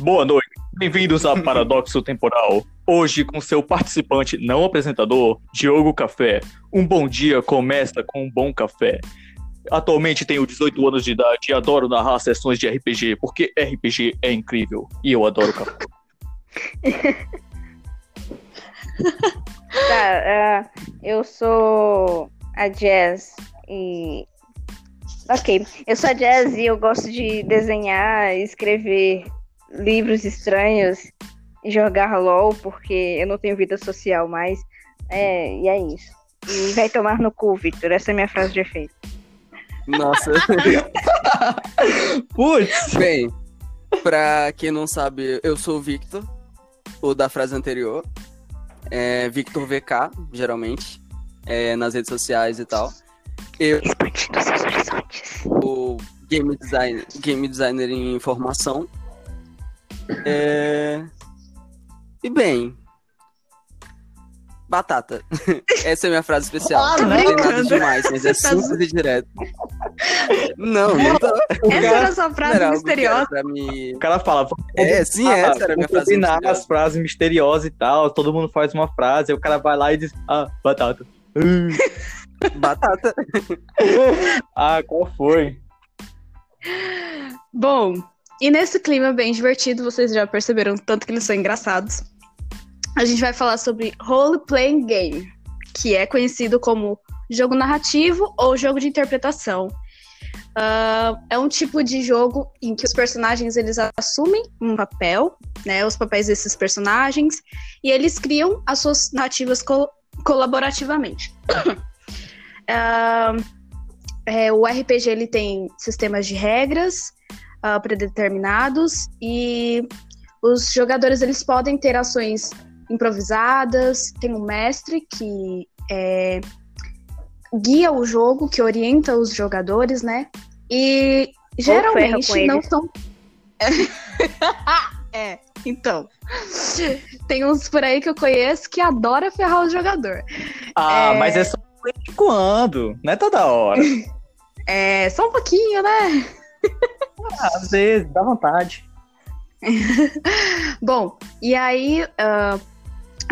Boa noite, bem-vindos a Paradoxo Temporal. Hoje, com seu participante não apresentador, Diogo Café. Um bom dia começa com um bom café. Atualmente tenho 18 anos de idade e adoro narrar sessões de RPG, porque RPG é incrível e eu adoro café. Tá, uh, eu sou a Jazz e. Ok, eu sou a Jazz e eu gosto de desenhar, escrever livros estranhos e jogar LOL, porque eu não tenho vida social mais. É, e é isso. E vai tomar no cu, Victor. Essa é a minha frase de efeito. Nossa. Putz! Bem, pra quem não sabe, eu sou o Victor, o da frase anterior. É Victor VK, geralmente, é, nas redes sociais e tal. Eu Expandindo seus horizontes. sou game designer, game designer em formação. É... E bem. Batata. Essa é a minha frase especial. Ah, não não, tem nada demais, mas é tá e direto. Não, não tô. Essa era a sua frase Era misteriosa. pra me... O cara fala, É, sim, essa era a minha frase misteriosa. as frases misteriosas e tal, todo mundo faz uma frase, aí o cara vai lá e diz, ah, batata. Batata. ah, qual foi? Bom, e nesse clima bem divertido, vocês já perceberam tanto que eles são engraçados. A gente vai falar sobre Role Playing Game, que é conhecido como jogo narrativo ou jogo de interpretação. Ah, é um tipo de jogo em que os personagens eles assumem um papel, né, os papéis desses personagens, e eles criam as suas narrativas col- colaborativamente. Ah, é, o RPG ele tem sistemas de regras ah, predeterminados e os jogadores eles podem ter ações improvisadas. Tem um mestre que é, guia o jogo, que orienta os jogadores, né? E geralmente não são. é, então. Tem uns por aí que eu conheço que adora ferrar o jogador. Ah, É. mas é só de vez em quando, não é toda hora. É, só um pouquinho, né? Ah, Às vezes, dá vontade. Bom, e aí, ah,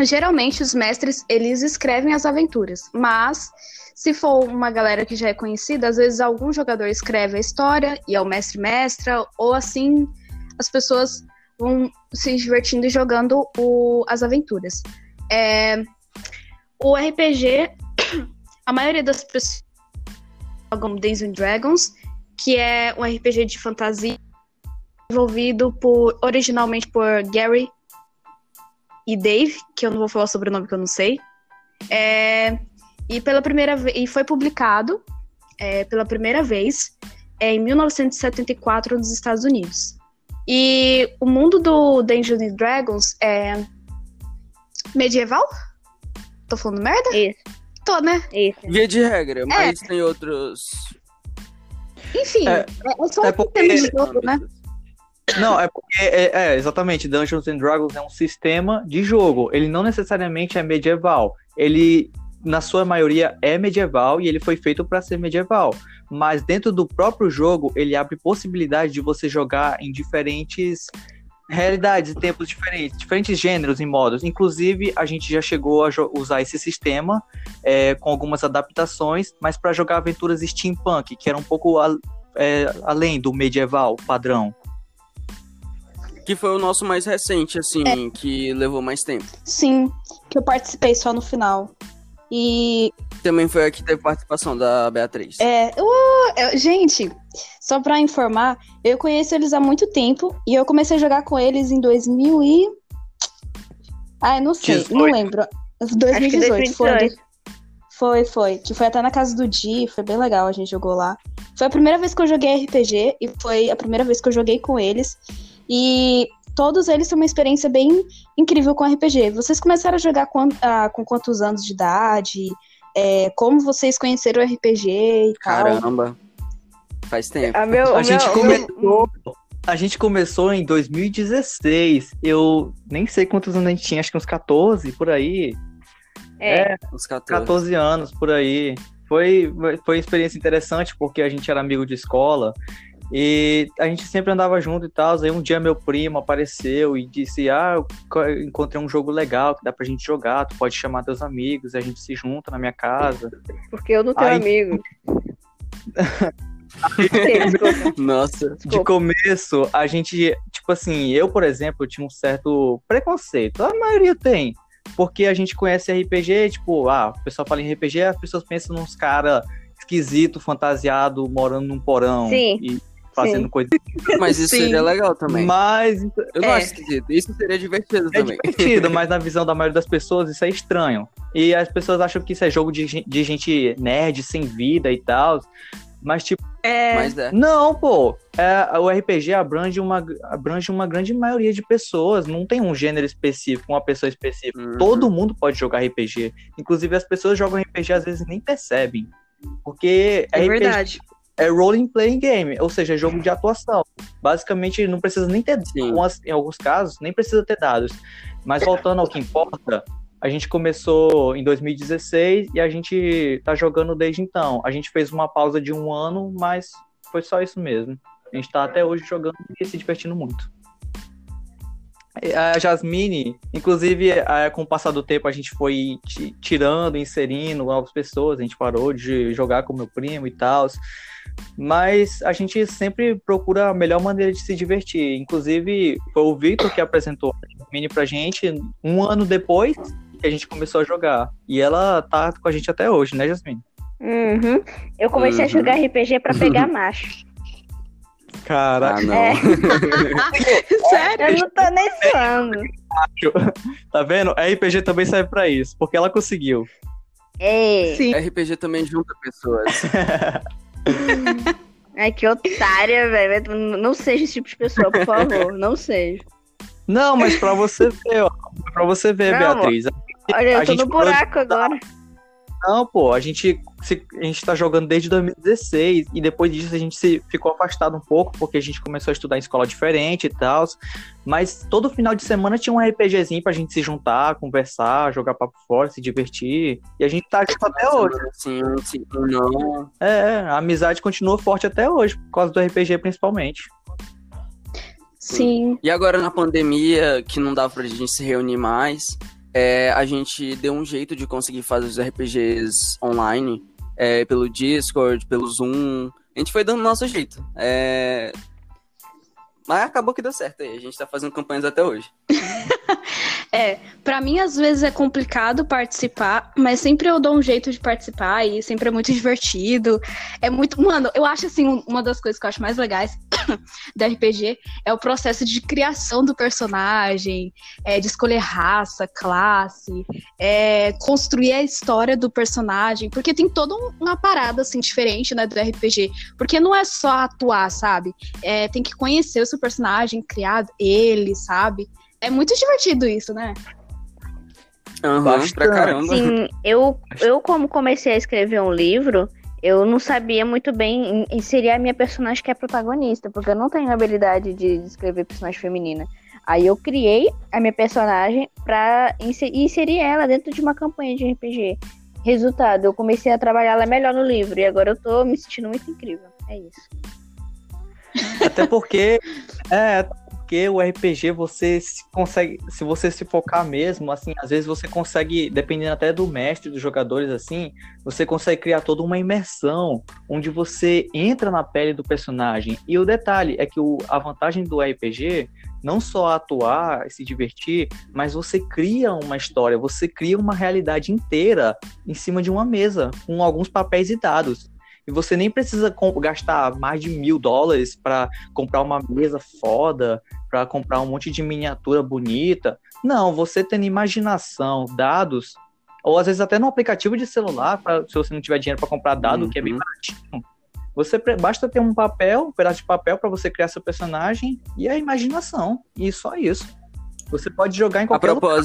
geralmente os mestres, eles escrevem as aventuras, mas se for uma galera que já é conhecida, às vezes algum jogador escreve a história e é o mestre mestra, ou assim as pessoas vão se divertindo e jogando o- as aventuras. É, o RPG, a maioria das pessoas jogam Dungeons Dragons, que é um RPG de fantasia desenvolvido por, originalmente por Gary e Dave, que eu não vou falar sobre o nome que eu não sei. É, e pela primeira vez, e foi publicado é, pela primeira vez é, em 1974 nos Estados Unidos. E o mundo do Dungeons and Dragons é medieval? Tô falando merda? Isso, Tô, né? isso. Via de regra, mas tem outros. Enfim, É, é, é só é um porque- sistema de jogo, né? Não, é porque, é, é, exatamente, Dungeons and Dragons é um sistema de jogo. Ele não necessariamente é medieval. Ele, na sua maioria, é medieval e ele foi feito para ser medieval. Mas dentro do próprio jogo, ele abre possibilidade de você jogar em diferentes realidades e tempos diferentes, diferentes gêneros e modos. Inclusive, a gente já chegou a usar esse sistema é, com algumas adaptações, mas para jogar aventuras steampunk, que era um pouco a- é, além do medieval padrão. Que foi o nosso mais recente, assim, É. que levou mais tempo. Sim, que eu participei só no final. E Também foi a que teve participação da Beatriz. É, uh, eu- gente, só pra informar, eu conheço eles há muito tempo e eu comecei a jogar com eles em 2000 e... Ai, não sei, não 18. lembro. Acho que 2018, foi. 2018. Foi, foi. Que foi até na casa do Di, foi bem legal, a gente jogou lá. Foi a primeira vez que eu joguei RPG e foi a primeira vez que eu joguei com eles. E todos eles têm uma experiência bem incrível com RPG. Vocês começaram a jogar com, ah, com quantos anos de idade? É, como vocês conheceram o RPG e tal? Caramba. Faz tempo. A, meu, A o gente meu- começou. A gente começou em 2016. Eu nem sei quantos anos a gente tinha, acho que uns 14 por aí. É, Uns 14. 14 anos por aí. Foi, foi uma experiência interessante porque a gente era amigo de escola E a gente sempre andava junto e tal. Aí um dia meu primo apareceu e disse: Ah, eu encontrei um jogo legal que dá pra gente jogar. Tu pode chamar teus amigos, a gente se junta na minha casa. Porque eu não tenho Aí- amigo. Sim, desculpa. Nossa. De começo, a gente, tipo assim, eu, por exemplo, tinha um certo preconceito. A maioria tem. Porque a gente conhece RPG, tipo, ah, o pessoal fala em RPG, as pessoas pensam nos caras esquisito, fantasiado, morando num porão Sim. e fazendo Sim. coisa. Mas isso Sim. seria legal também. Mas Eu não É. acho esquisito. Isso seria divertido é também. divertido, mas na visão da maioria das pessoas isso é estranho. E as pessoas acham que isso é jogo de, de gente nerd, sem vida e tal. Mas, tipo, É, Mas é. Não, pô. É, o RPG abrange uma, abrange uma grande maioria de pessoas. Não tem um gênero específico, uma pessoa específica. Uhum. Todo mundo pode jogar RPG. Inclusive, as pessoas jogam RPG às vezes e nem percebem. Porque é RPG verdade. É role playing game, ou seja, é jogo de atuação. Basicamente, não precisa nem ter, algumas- em alguns casos, nem precisa ter dados. Mas voltando ao que importa, a gente começou em 2016 e a gente tá jogando desde então. A gente fez uma pausa de um ano, mas foi só isso mesmo. A gente tá até hoje jogando e se divertindo muito. A Jasmine, inclusive, eh, com o passar do tempo, a gente foi ti- tirando, inserindo novas pessoas, a gente parou de jogar com meu primo e tal. Mas a gente sempre procura a melhor maneira de se divertir. Inclusive, foi o Victor que apresentou a Jasmine pra gente um ano depois que a gente começou a jogar. E ela tá com a gente até hoje, né, Jasmine? Uhum. Eu comecei a Uhum. jogar RPG pra pegar macho. Caraca, Ah, não. É. Sério? Eu não tô nem zoando. tá vendo? A RPG também serve pra isso, porque ela conseguiu. Ei, Sim. RPG também junta pessoas. ai que otária, velho. Não seja esse tipo de pessoa, por favor. Não seja. Não, mas pra você ver, ó. Pra você ver, Não, Beatriz. Olha, eu tô no buraco agora. Não, pô, a gente, se- a gente tá jogando desde 2016 e depois disso a gente se ficou afastado um pouco porque a gente começou a estudar em escola diferente e tal. Mas todo final de semana tinha um RPGzinho pra gente se juntar, conversar, jogar papo fora, se divertir. E a gente tá junto até hoje. Sim, sim, não. É, a amizade continua forte até hoje, por causa do RPG principalmente. Sim. E agora na pandemia, que não dava pra gente se reunir mais, é, a gente deu um jeito de conseguir fazer os RPGs online, é, pelo Discord, pelo Zoom. A gente foi dando nosso jeito. É, Mas acabou que deu certo aí. A gente tá fazendo campanhas até hoje. É, pra mim às vezes é complicado participar, mas sempre eu dou um jeito de participar e sempre é muito divertido. É muito, mano, eu acho assim, um- uma das coisas que eu acho mais legais do RPG é o processo de criação do personagem, é, de escolher raça, classe, é, construir a história do personagem, porque tem toda um- uma parada assim diferente, né, do RPG, porque não é só atuar, sabe? É, tem que conhecer o seu personagem, criar ele, sabe? É muito divertido isso, né? Aham, Bastante. pra caramba. Sim, eu, eu como comecei a escrever um livro, eu não sabia muito bem in- inserir a minha personagem que é protagonista, porque eu não tenho habilidade de escrever personagem feminina. Aí eu criei a minha personagem pra inse- inserir ela dentro de uma campanha de RPG. Resultado, eu comecei a trabalhar ela melhor no livro e agora eu tô me sentindo muito incrível. É isso. Até porque é porque o RPG você se consegue, se você se focar mesmo, assim, às vezes você consegue, dependendo até do mestre, dos jogadores, assim, você consegue criar toda uma imersão onde você entra na pele do personagem. E o detalhe é que o, a vantagem do RPG não só atuar e se divertir, mas você cria uma história, você cria uma realidade inteira em cima de uma mesa, com alguns papéis e dados. E você nem precisa gastar mais de mil dólares para comprar uma mesa foda, para comprar um monte de miniatura bonita. Não, você tendo imaginação, dados, ou às vezes até no aplicativo de celular, pra, se você não tiver dinheiro para comprar dado, que é bem Uhum. baratinho. Você basta ter um papel, um pedaço de papel para você criar seu personagem e a imaginação. E só isso. Você pode jogar em A qualquer lugar.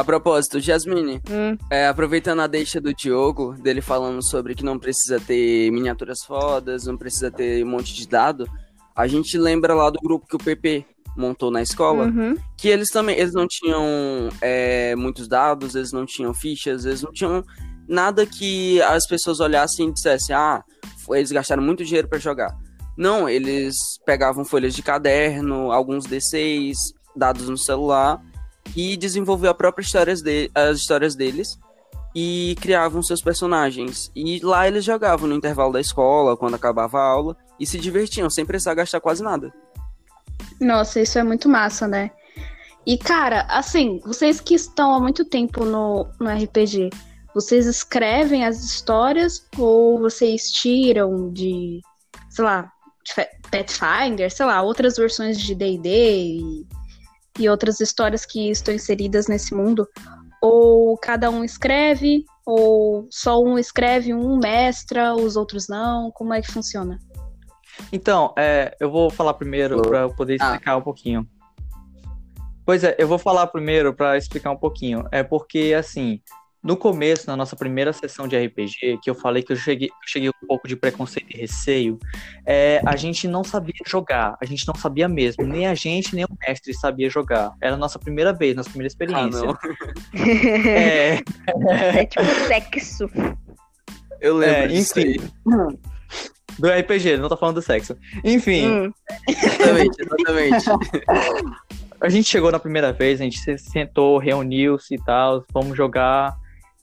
A propósito, Jasmine, Hum, é, aproveitando a deixa do Diogo, dele falando sobre que não precisa ter miniaturas fodas, não precisa ter um monte de dado, a gente lembra lá do grupo que o PP montou na escola, uhum. que eles também, eles não tinham é, muitos dados, eles não tinham fichas, eles não tinham nada que as pessoas olhassem e dissessem, ah, eles gastaram muito dinheiro para jogar. Não, eles pegavam folhas de caderno, alguns D6, dados no celular e desenvolveu a própria histórias de, as histórias deles e criavam seus personagens. E lá eles jogavam no intervalo da escola, quando acabava a aula, e se divertiam sem precisar gastar quase nada. Nossa, isso é muito massa, né? E, cara, assim, vocês que estão há muito tempo no, no RPG, vocês escrevem as histórias ou vocês tiram de, sei lá, Pathfinder, sei lá, outras versões de D&D e, e outras histórias que estão inseridas nesse mundo? Ou cada um escreve, ou só um escreve, um mestra, os outros não? Como é que funciona? Então, é, eu vou falar primeiro para poder ah. explicar ah. um pouquinho. Pois é, eu vou falar primeiro para explicar um pouquinho. É porque, assim, no começo, na nossa primeira sessão de RPG, que eu falei que eu cheguei, eu cheguei um pouco de preconceito e receio, é, a gente não sabia jogar, a gente não sabia mesmo, nem a gente, nem o mestre sabia jogar. Era a nossa primeira vez, nossa primeira experiência. Ah, é... é tipo sexo. Eu lembro é, enfim. Do RPG, não tô falando do sexo. Enfim. Hum. Exatamente, exatamente. a gente chegou na primeira vez, a gente se sentou, reuniu-se e tal, vamos jogar.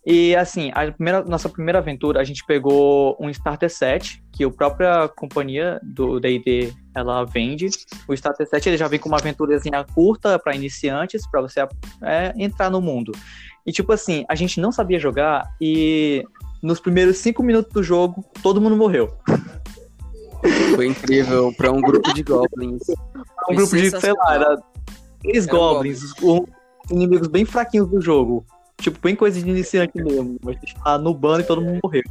E assim, a primeira, nossa primeira aventura, a gente pegou um starter set, que a própria companhia do D&D ela vende. O starter set ele já vem com uma aventurazinha curta para iniciantes, para você é, entrar no mundo. E tipo assim, a gente não sabia jogar e nos primeiros cinco minutos do jogo, todo mundo morreu. Foi incrível para um grupo de goblins. um grupo de, sei lá, era três era goblins, um, inimigos bem fraquinhos do jogo. Tipo, bem coisa de iniciante mesmo. Mas a gente tava no bando e todo mundo morreu.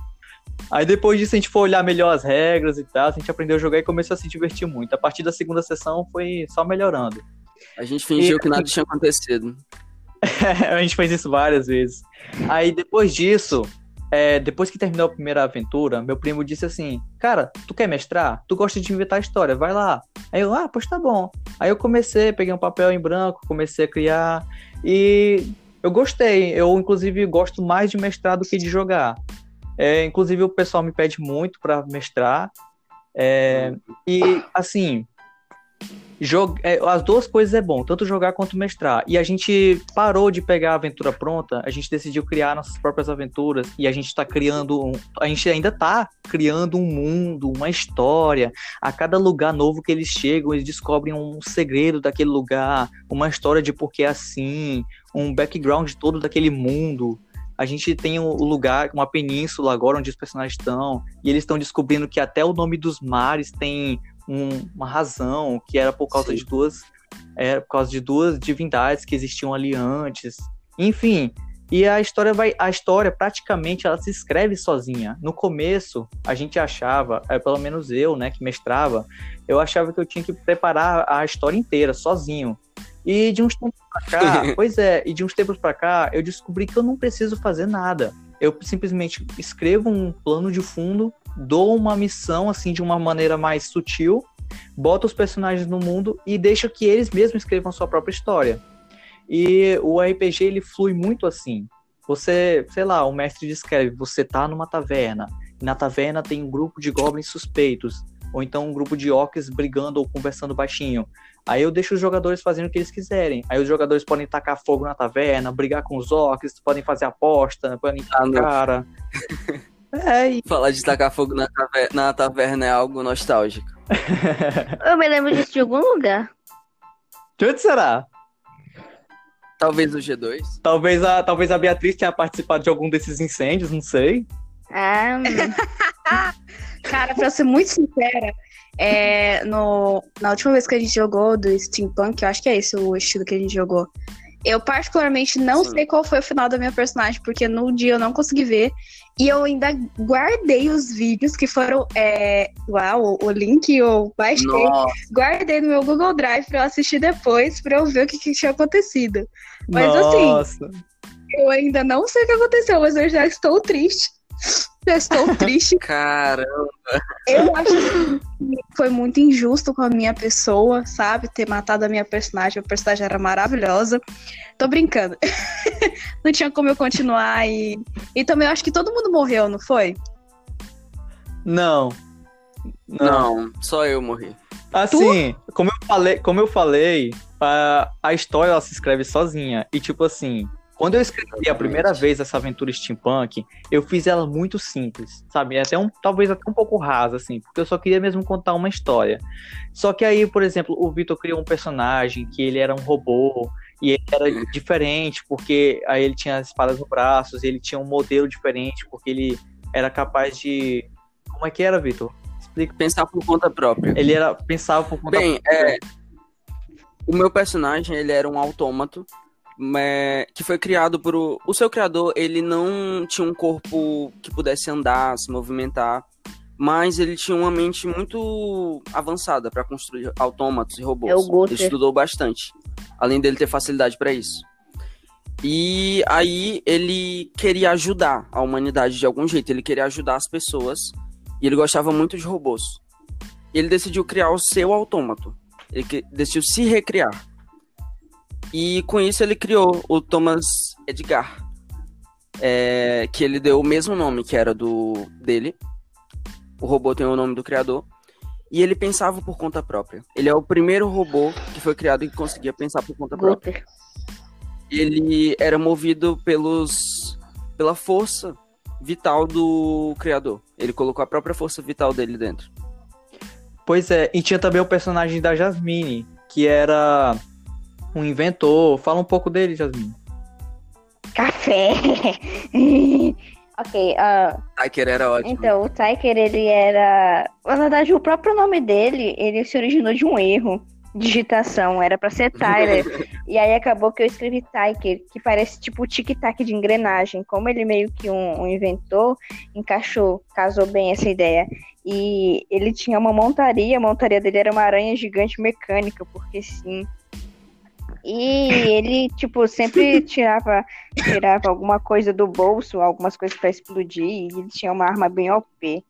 Aí depois disso a gente foi olhar melhor as regras e tal, a gente aprendeu a jogar e começou a se divertir muito. A partir da segunda sessão foi só melhorando. A gente fingiu e... que nada tinha acontecido. a gente fez isso várias vezes. Aí depois disso, é, depois que terminou a primeira aventura, meu primo disse assim: Cara, tu quer mestrar? Tu gosta de inventar história, vai lá. Aí eu, ah, pois tá bom. Aí eu comecei, peguei um papel em branco, comecei a criar. E eu gostei. Eu, inclusive, gosto mais de mestrar do que de jogar. É, inclusive, o pessoal me pede muito para mestrar. É, e, assim, é, as duas coisas é bom, tanto jogar quanto mestrar. E a gente parou de pegar a aventura pronta, a gente decidiu criar nossas próprias aventuras e a gente está criando, um, a gente ainda está criando um mundo, uma história. A cada lugar novo que eles chegam, eles descobrem um segredo daquele lugar, uma história de por que é assim, um background todo daquele mundo. A gente tem o um lugar, uma península agora onde os personagens estão, e eles estão descobrindo que até o nome dos mares tem um, uma razão, que era por causa Sim. de duas era por causa de duas divindades que existiam ali antes. Enfim, e a história vai a história praticamente ela se escreve sozinha. No começo, a gente achava, é, pelo menos eu, né, que mestrava, eu achava que eu tinha que preparar a história inteira sozinho. E de uns tempos pra cá, pois é, e de uns tempos para cá, eu descobri que eu não preciso fazer nada. Eu simplesmente escrevo um plano de fundo dou uma missão assim de uma maneira mais sutil, boto os personagens no mundo e deixo que eles mesmos escrevam sua própria história. E o RPG ele flui muito assim. Você, sei lá, o mestre descreve, você tá numa taverna, e na taverna tem um grupo de goblins suspeitos, ou então um grupo de orcs brigando ou conversando baixinho. Aí eu deixo os jogadores fazendo o que eles quiserem. Aí os jogadores podem tacar fogo na taverna, brigar com os orcs, podem fazer aposta, podem ah, cara. É, e... Falar de tacar fogo na taverna, na taverna é algo nostálgico. Eu me lembro disso de algum lugar. De onde será? Talvez o G2. Talvez a, talvez a Beatriz tenha participado de algum desses incêndios, não sei. Ah, Cara, pra ser muito sincera, é, no, na última vez que a gente jogou do Steampunk, eu acho que é esse o estilo que a gente jogou. Eu particularmente não Sim. sei qual foi o final da minha personagem, porque no dia eu não consegui ver. E eu ainda guardei os vídeos que foram. É, uau, o link eu baixei. Nossa. Guardei no meu Google Drive pra eu assistir depois, pra eu ver o que, que tinha acontecido. Mas assim, Nossa. assim, eu ainda não sei o que aconteceu, mas eu já estou triste. Já estou triste. Caramba. Eu acho que foi muito injusto com a minha pessoa, sabe? Ter matado a minha personagem. A personagem era maravilhosa. Tô brincando. não tinha como eu continuar e. E também eu acho que todo mundo morreu, não foi? Não. Não, só eu morri. Assim, como eu falei, como eu falei, a, a história ela se escreve sozinha. E tipo assim, quando eu escrevi a primeira vez essa aventura steampunk, eu fiz ela muito simples, sabe? Até um, talvez até um pouco rasa, assim, porque eu só queria mesmo contar uma história. Só que aí, por exemplo, o Vitor criou um personagem que ele era um robô e ele era diferente, porque aí ele tinha as espadas no braços, ele tinha um modelo diferente, porque ele era capaz de. Como é que era, Vitor? Explica. Pensar por conta própria. Ele era pensava por conta Bem, própria. é, o meu personagem, ele era um autômato, mas- que foi criado por... O, o seu criador, ele não tinha um corpo que pudesse andar, se movimentar, mas ele tinha uma mente muito avançada para construir autômatos e robôs. É o. Ele estudou bastante, além dele ter facilidade para isso. E aí ele queria ajudar a humanidade de algum jeito, ele queria ajudar as pessoas, e ele gostava muito de robôs. Ele decidiu criar o seu autômato. Ele decidiu se recriar. E com isso ele criou o Thomas Edgar. é, que ele deu o mesmo nome que era do dele. O robô tem o nome do criador. E ele pensava por conta própria. Ele é o primeiro robô que foi criado e que conseguia pensar por conta própria. Guter. Ele era movido pelos pela força vital do criador. Ele colocou a própria força vital dele dentro. Pois é, e tinha também o personagem da Jasmine, que era um inventor. Fala um pouco dele, Jasmine. Café. ok, ah, Tiker era ótimo. então o Tyker, ele era. Na verdade, o próprio nome dele, ele se originou de um erro. de Digitação, era pra ser Tyler. e aí acabou que eu escrevi Tyker, que parece tipo o tic-tac de engrenagem. Como ele meio que um, um inventor, encaixou, casou bem essa ideia. E ele tinha uma montaria, a montaria dele era uma aranha gigante mecânica, porque sim. E ele, tipo, sempre tirava, tirava alguma coisa do bolso, algumas coisas pra explodir, e ele tinha uma arma bem OP.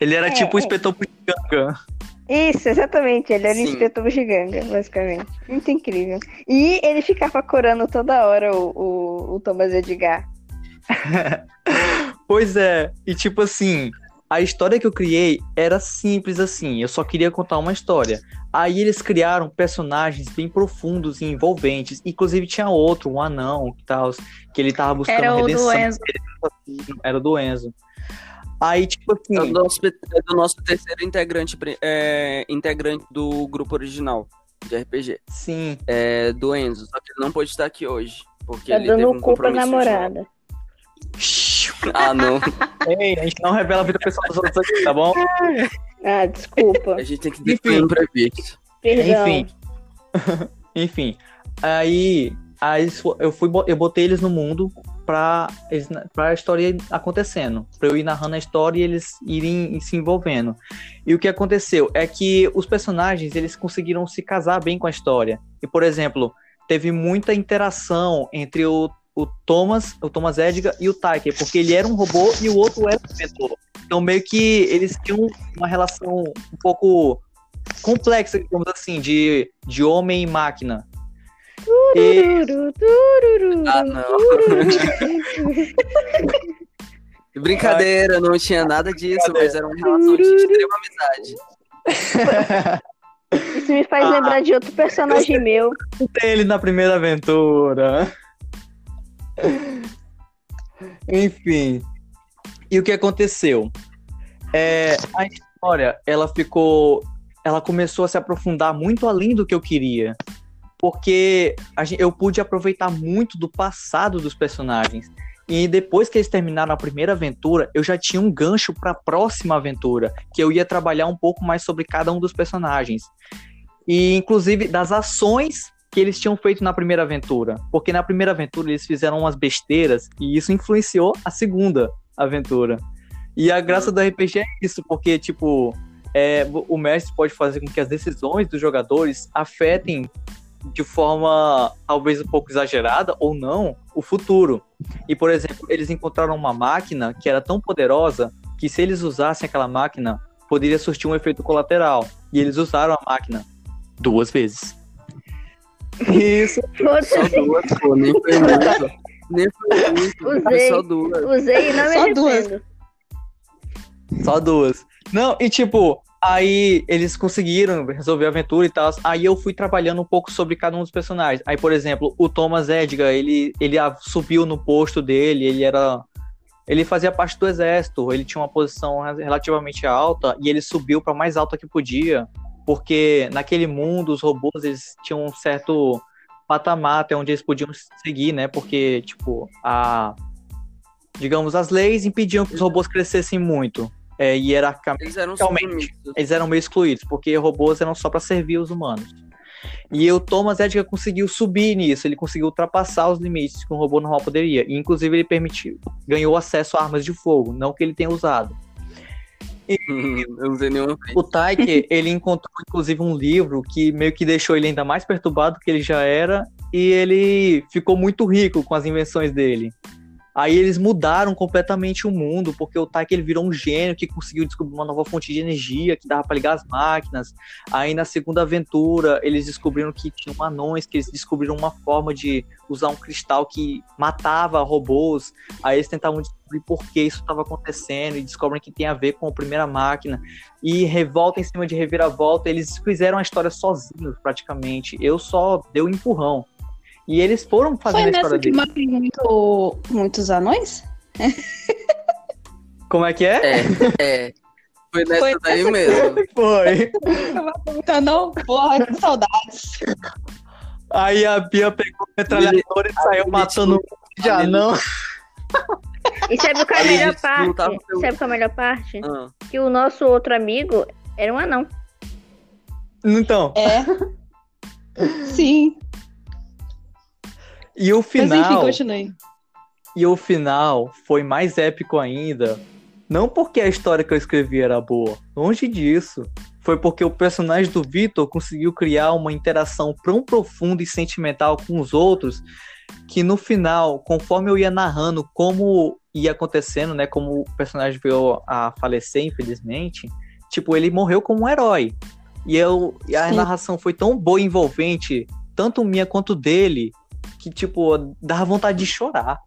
Ele era É, tipo o é. inspetor Bugiganga. Isso, exatamente, ele era o inspetor giganga, basicamente. Muito incrível. E ele ficava corando toda hora o, o, o Thomas Edgar. Pois é, e tipo assim, a história que eu criei era simples assim, eu só queria contar uma história. Aí eles criaram personagens bem profundos e envolventes, inclusive tinha outro, um anão e tal, que ele tava buscando Era o do redenção. Enzo. Era o do Enzo. Aí, tipo assim, É do nosso, é do nosso terceiro integrante, é, integrante do grupo original de RPG. sim, É, do Enzo. Só que ele não pôde estar aqui hoje. Porque Tá ele teve dando um cu pra compromisso. de namorada. trabalho. Ah, não. Ei, a gente não revela a vida pessoal dos outros aqui, tá bom? Ah, desculpa. A gente tem que definir um. Perdão. Enfim. Enfim. Aí, aí eu fui eu botei eles no mundo pra, eles- pra a história ir acontecendo. Pra eu ir narrando a história e eles irem se envolvendo. E o que aconteceu é que os personagens, eles conseguiram se casar bem com a história. E, por exemplo, teve muita interação entre o, o Thomas, o Thomas Edgar e o Tyker, porque ele era um robô e o outro era um inventor. Então, meio que eles tinham uma relação um pouco complexa, digamos assim, de, de homem e máquina. E, Ah, não. Brincadeira, não tinha nada disso, mas era uma relação de extrema amizade. Isso me faz Ah, lembrar de outro personagem meu. tem ele na primeira aventura. Enfim. E o que aconteceu? É, a história, ela ficou. Ela começou a se aprofundar muito além do que eu queria. Porque a gen- eu pude aproveitar muito do passado dos personagens. E depois que eles terminaram a primeira aventura, eu já tinha um gancho para a próxima aventura, que eu ia trabalhar um pouco mais sobre cada um dos personagens. E inclusive das ações que eles tinham feito na primeira aventura. Porque na primeira aventura eles fizeram umas besteiras e isso influenciou a segunda aventura. E a graça do RPG é isso, porque, tipo, é, o mestre pode fazer com que as decisões dos jogadores afetem de forma talvez um pouco exagerada ou não o futuro. E, por exemplo, eles encontraram uma máquina que era tão poderosa que se eles usassem aquela máquina, poderia surtir um efeito colateral. E eles usaram a máquina duas vezes. Isso. Só Foda-se, duas, pô, nem foi muito. Nem foi muito. Usei. Só duas. usei e não me Só duas. arrependo. Só duas. Não, e tipo, aí eles conseguiram resolver a aventura e tal. Aí eu fui trabalhando um pouco sobre cada um dos personagens. Aí, por exemplo, o Thomas Edgar, ele, ele subiu no posto dele, ele era. Ele fazia parte do exército, ele tinha uma posição relativamente alta e ele subiu para mais alta que podia, porque naquele mundo os robôs eles tinham um certo patamar até onde eles podiam seguir, né? Porque, tipo, a. Digamos, as leis impediam que os robôs crescessem muito. É, hierarquicamente Eles eram eles eram meio excluídos, porque robôs eram só para servir os humanos. E o Thomas Edgar conseguiu subir nisso, ele conseguiu ultrapassar os limites que um robô normal poderia. E, inclusive, ele permitiu, ganhou acesso a armas de fogo, não que ele tenha usado. Não nenhuma O Taike, ele encontrou, inclusive, um livro que meio que deixou ele ainda mais perturbado do que ele já era, e ele ficou muito rico com as invenções dele. Aí eles mudaram completamente o mundo, porque o Taika ele virou um gênio que conseguiu descobrir uma nova fonte de energia que dava para ligar as máquinas. Aí na segunda aventura eles descobriram que tinham anões, que eles descobriram uma forma de usar um cristal que matava robôs. Aí eles tentavam descobrir por que isso estava acontecendo e descobrem que tem a ver com a primeira máquina. E revolta em cima de reviravolta, eles fizeram a história sozinhos praticamente. Eu só dei um empurrão. E eles foram fazendo Foi a história nessa que deles. matei muito, muitos anões? Como é que é? É, é. Foi nessa Foi daí nessa mesmo. Foi. Muito anão? Porra, que saudades. Aí a Bia pegou o metralhador e saiu matando um de anão. E sabe qual é a melhor parte? Sabe qual é a melhor parte? Ah. Que o nosso outro amigo era um anão. Então, É. Sim. E o Mas enfim, final, continue. e o final foi mais épico ainda. Não porque a história que eu escrevi era boa, longe disso. Foi porque o personagem do Victor conseguiu criar uma interação tão profunda e sentimental com os outros que no final, conforme eu ia narrando como ia acontecendo, né, como o personagem veio a falecer, infelizmente, tipo, ele morreu como um herói. E eu e a Sim. narração foi tão boa e envolvente, tanto minha quanto dele, que tipo, dava vontade de chorar.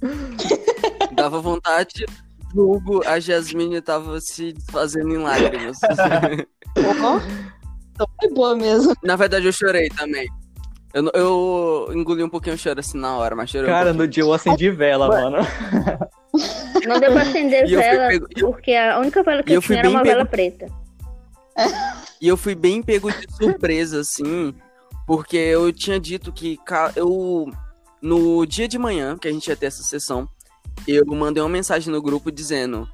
Dava vontade. Hugo, a Jasmine tava se desfazendo em lágrimas. Porra. Então foi boa mesmo. Na verdade, eu chorei também. Eu, eu engoli um pouquinho o choro assim na hora, mas chorei um Cara, pouquinho. no dia eu acendi vela, mano. Não deu pra acender E vela, pego- porque a única vela que eu eu tinha era uma pego- vela preta. E eu fui bem pego de surpresa, assim, porque eu tinha dito que eu. No dia de manhã, que a gente ia ter essa sessão, eu mandei uma mensagem no grupo dizendo.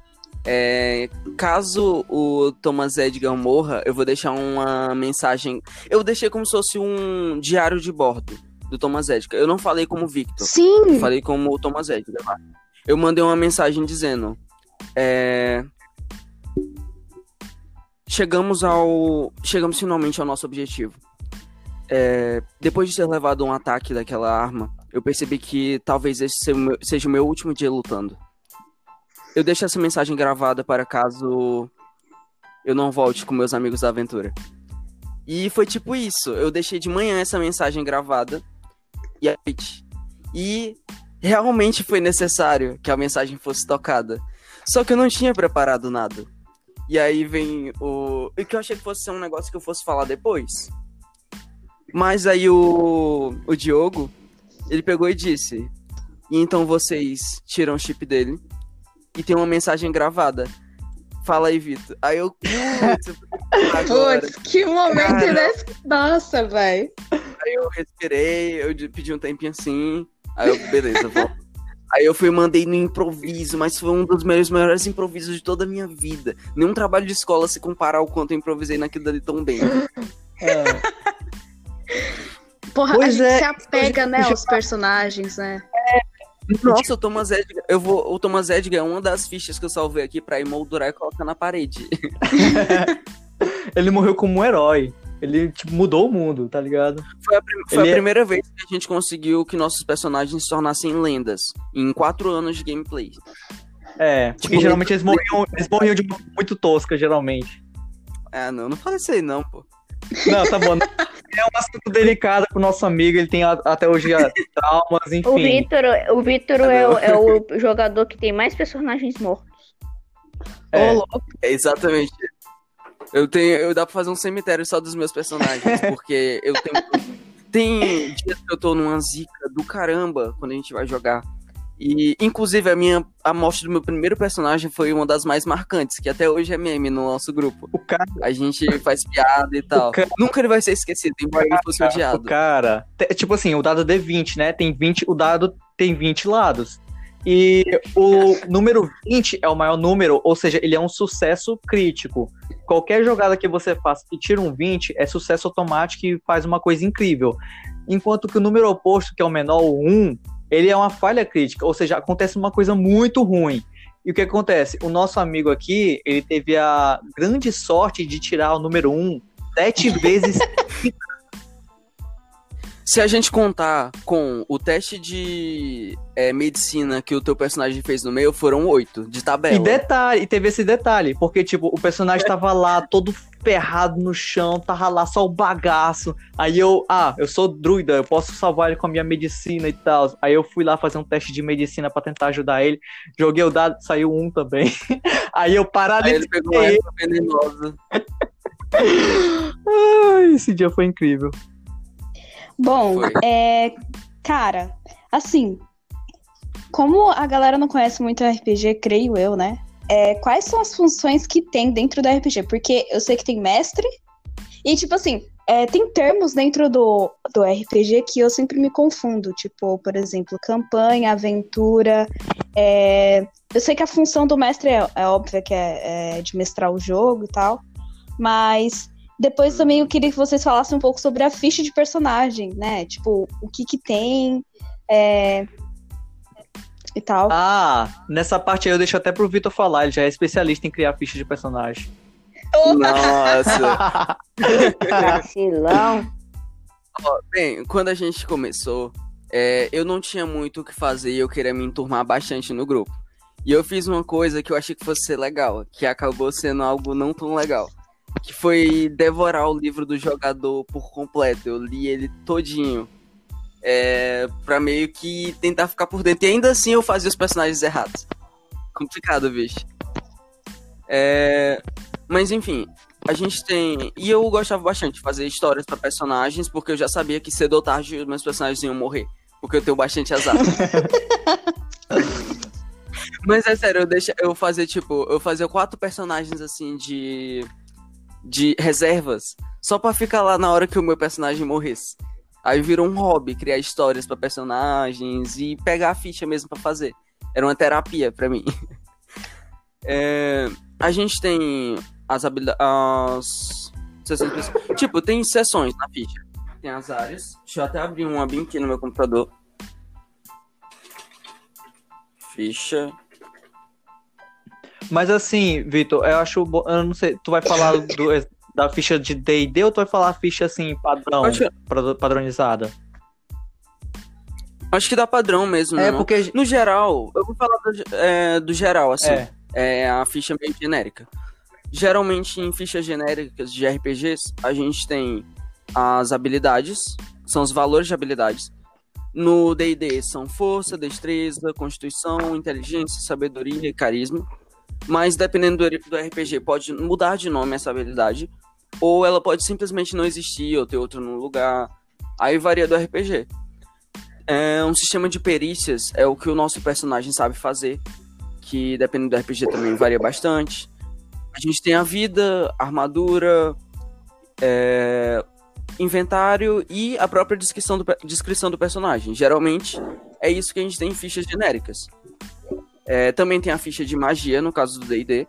é, caso o Thomas Edgar morra, eu vou deixar uma mensagem. Eu deixei como se fosse um diário de bordo do Thomas Edgar. Eu não falei como Victor. Sim. Eu falei como o Thomas Edgar. Eu mandei uma mensagem dizendo. é, Chegamos ao. Chegamos finalmente ao nosso objetivo. É, Depois de ter levado um ataque daquela arma, eu percebi que talvez esse seja o meu- seja o meu último dia lutando. Eu deixo essa mensagem gravada para caso eu não volte com meus amigos da aventura. E foi tipo isso. Eu deixei de manhã essa mensagem gravada e à noite. E realmente foi necessário que a mensagem fosse tocada. Só que eu não tinha preparado nada. E aí vem o. E que eu achei que fosse ser um negócio que eu fosse falar depois. Mas aí o. O Diogo, ele pegou e disse. E então vocês tiram o chip dele. E tem uma mensagem gravada. Fala aí, Vitor. Aí eu. Putz, que momento inesperado. Nossa, velho. Aí eu respirei, eu pedi um tempinho assim. Aí eu, beleza, vou. Aí eu fui e mandei no improviso, mas foi um dos meus melhores improvisos de toda a minha vida. Nenhum trabalho de escola se compara ao quanto eu improvisei naquilo dali tão bem. Porra, Pois a gente é, se apega, né, já- aos personagens, né? Nossa, o Thomas Edgar, eu vou, o Thomas Edgar é uma das fichas que eu salvei aqui pra emoldurar e colocar na parede. Ele morreu como um herói. Ele tipo, mudou o mundo, tá ligado? Foi a, prim- foi a é- primeira vez que a gente conseguiu que nossos personagens se tornassem lendas em quatro anos de gameplay. É, porque Tipo, geralmente eles morriam, eles morriam de muito tosca, geralmente. Ah, não, não falei isso aí não, pô. Não, tá bom. É um assunto delicado pro nosso amigo, ele tem a- até hoje a- traumas, O enfim. Vitor, o Vitor é, o- é o jogador que tem mais personagens mortos. É. É exatamente. Eu tenho. Eu dá pra fazer um cemitério só dos meus personagens, porque eu tenho. Tem dias que eu tô numa zica do caramba quando a gente vai jogar. E, inclusive, a minha a morte do meu primeiro personagem foi uma das mais marcantes, que até hoje é meme no nosso grupo. O cara, A gente faz piada e tal. cara- Nunca ele vai ser esquecido, embora ele fosse o odiado. cara. te- Tipo assim, o dado D20, né? Tem 20, o dado tem 20 lados. E o número 20 é o maior número, ou seja, ele é um sucesso crítico. Qualquer jogada que você faça e tira um 20 é sucesso automático e faz uma coisa incrível. Enquanto que o número oposto, que é o menor, o 1, ele é uma falha crítica, ou seja, acontece uma coisa muito ruim. E o que acontece? O nosso amigo aqui, ele teve a grande sorte de tirar o número 1 sete vezes Se a gente contar com o teste de é, medicina que o teu personagem fez no meio, foram oito, de tabela. E detalhe, e teve esse detalhe, porque, tipo, o personagem tava lá, todo ferrado no chão, tava lá só o bagaço. Aí eu, ah, eu sou druida, eu posso salvar ele com a minha medicina e tal. Aí eu fui lá fazer um teste de medicina pra tentar ajudar ele. Joguei o dado, saiu um também. Aí eu Aí paralisei. ele pegou uma erva venenosa. Ai, esse dia foi incrível. Bom, Foi. é. Cara, assim. Como a galera não conhece muito RPG, creio eu, né? É, quais são as funções que tem dentro do RPG? Porque eu sei que tem mestre. E, tipo assim, é, tem termos dentro do, do RPG que eu sempre me confundo. Tipo, por exemplo, campanha, aventura. é, eu sei que a função do mestre é, é óbvia, que é, é de mestrar o jogo e tal. Mas depois também eu queria que vocês falassem um pouco sobre a ficha de personagem, né? Tipo, o que que tem é, e tal. Ah, nessa parte aí eu deixo até pro Vitor falar, ele já é especialista em criar ficha de personagem. Nossa. Vacilão. Bem, quando a gente começou, é, eu não tinha muito o que fazer e eu queria me enturmar bastante no grupo. E eu fiz uma coisa que eu achei que fosse ser legal, que acabou sendo algo não tão legal. Que foi devorar o livro do jogador por completo. Eu li ele todinho. É, pra meio que tentar ficar por dentro. E ainda assim eu fazia os personagens errados. Complicado, bicho. É, mas enfim, a gente tem. E eu gostava bastante de fazer histórias pra personagens, porque eu já sabia que cedo ou tarde os meus personagens iam morrer. Porque eu tenho bastante azar. Mas é sério, eu, deixa, eu fazia, tipo, eu fazia quatro personagens assim de. de reservas. Só pra ficar lá na hora que o meu personagem morresse. Aí virou um hobby criar histórias pra personagens e pegar a ficha mesmo pra fazer. Era uma terapia pra mim. É, a gente tem as habilidades. As... Tipo, tem sessões na ficha. Tem as áreas. Deixa eu até abrir uma bem aqui no meu computador. Ficha. Mas assim, Vitor, eu acho. Eu não sei, tu vai falar do- da ficha de DD ou tu vai falar a ficha assim, padrão, Acho, padronizada? acho que dá padrão mesmo, É, porque. No geral, eu vou falar do, é, do geral, assim. É, é a ficha meio genérica. Geralmente em fichas genéricas de RPGs, a gente tem as habilidades, são os valores de habilidades. No D&D são força, destreza, constituição, inteligência, sabedoria e carisma. Mas dependendo do, RPG, pode mudar de nome essa habilidade, ou ela pode simplesmente não existir, ou ter outro no lugar. Aí varia do RPG. É um sistema de perícias, é o que o nosso personagem sabe fazer que dependendo do RPG também varia bastante. A gente tem a vida, armadura, é, inventário e a própria descrição do, descrição do personagem. Geralmente é isso que a gente tem em fichas genéricas. É, também tem a ficha de magia, no caso do D&D,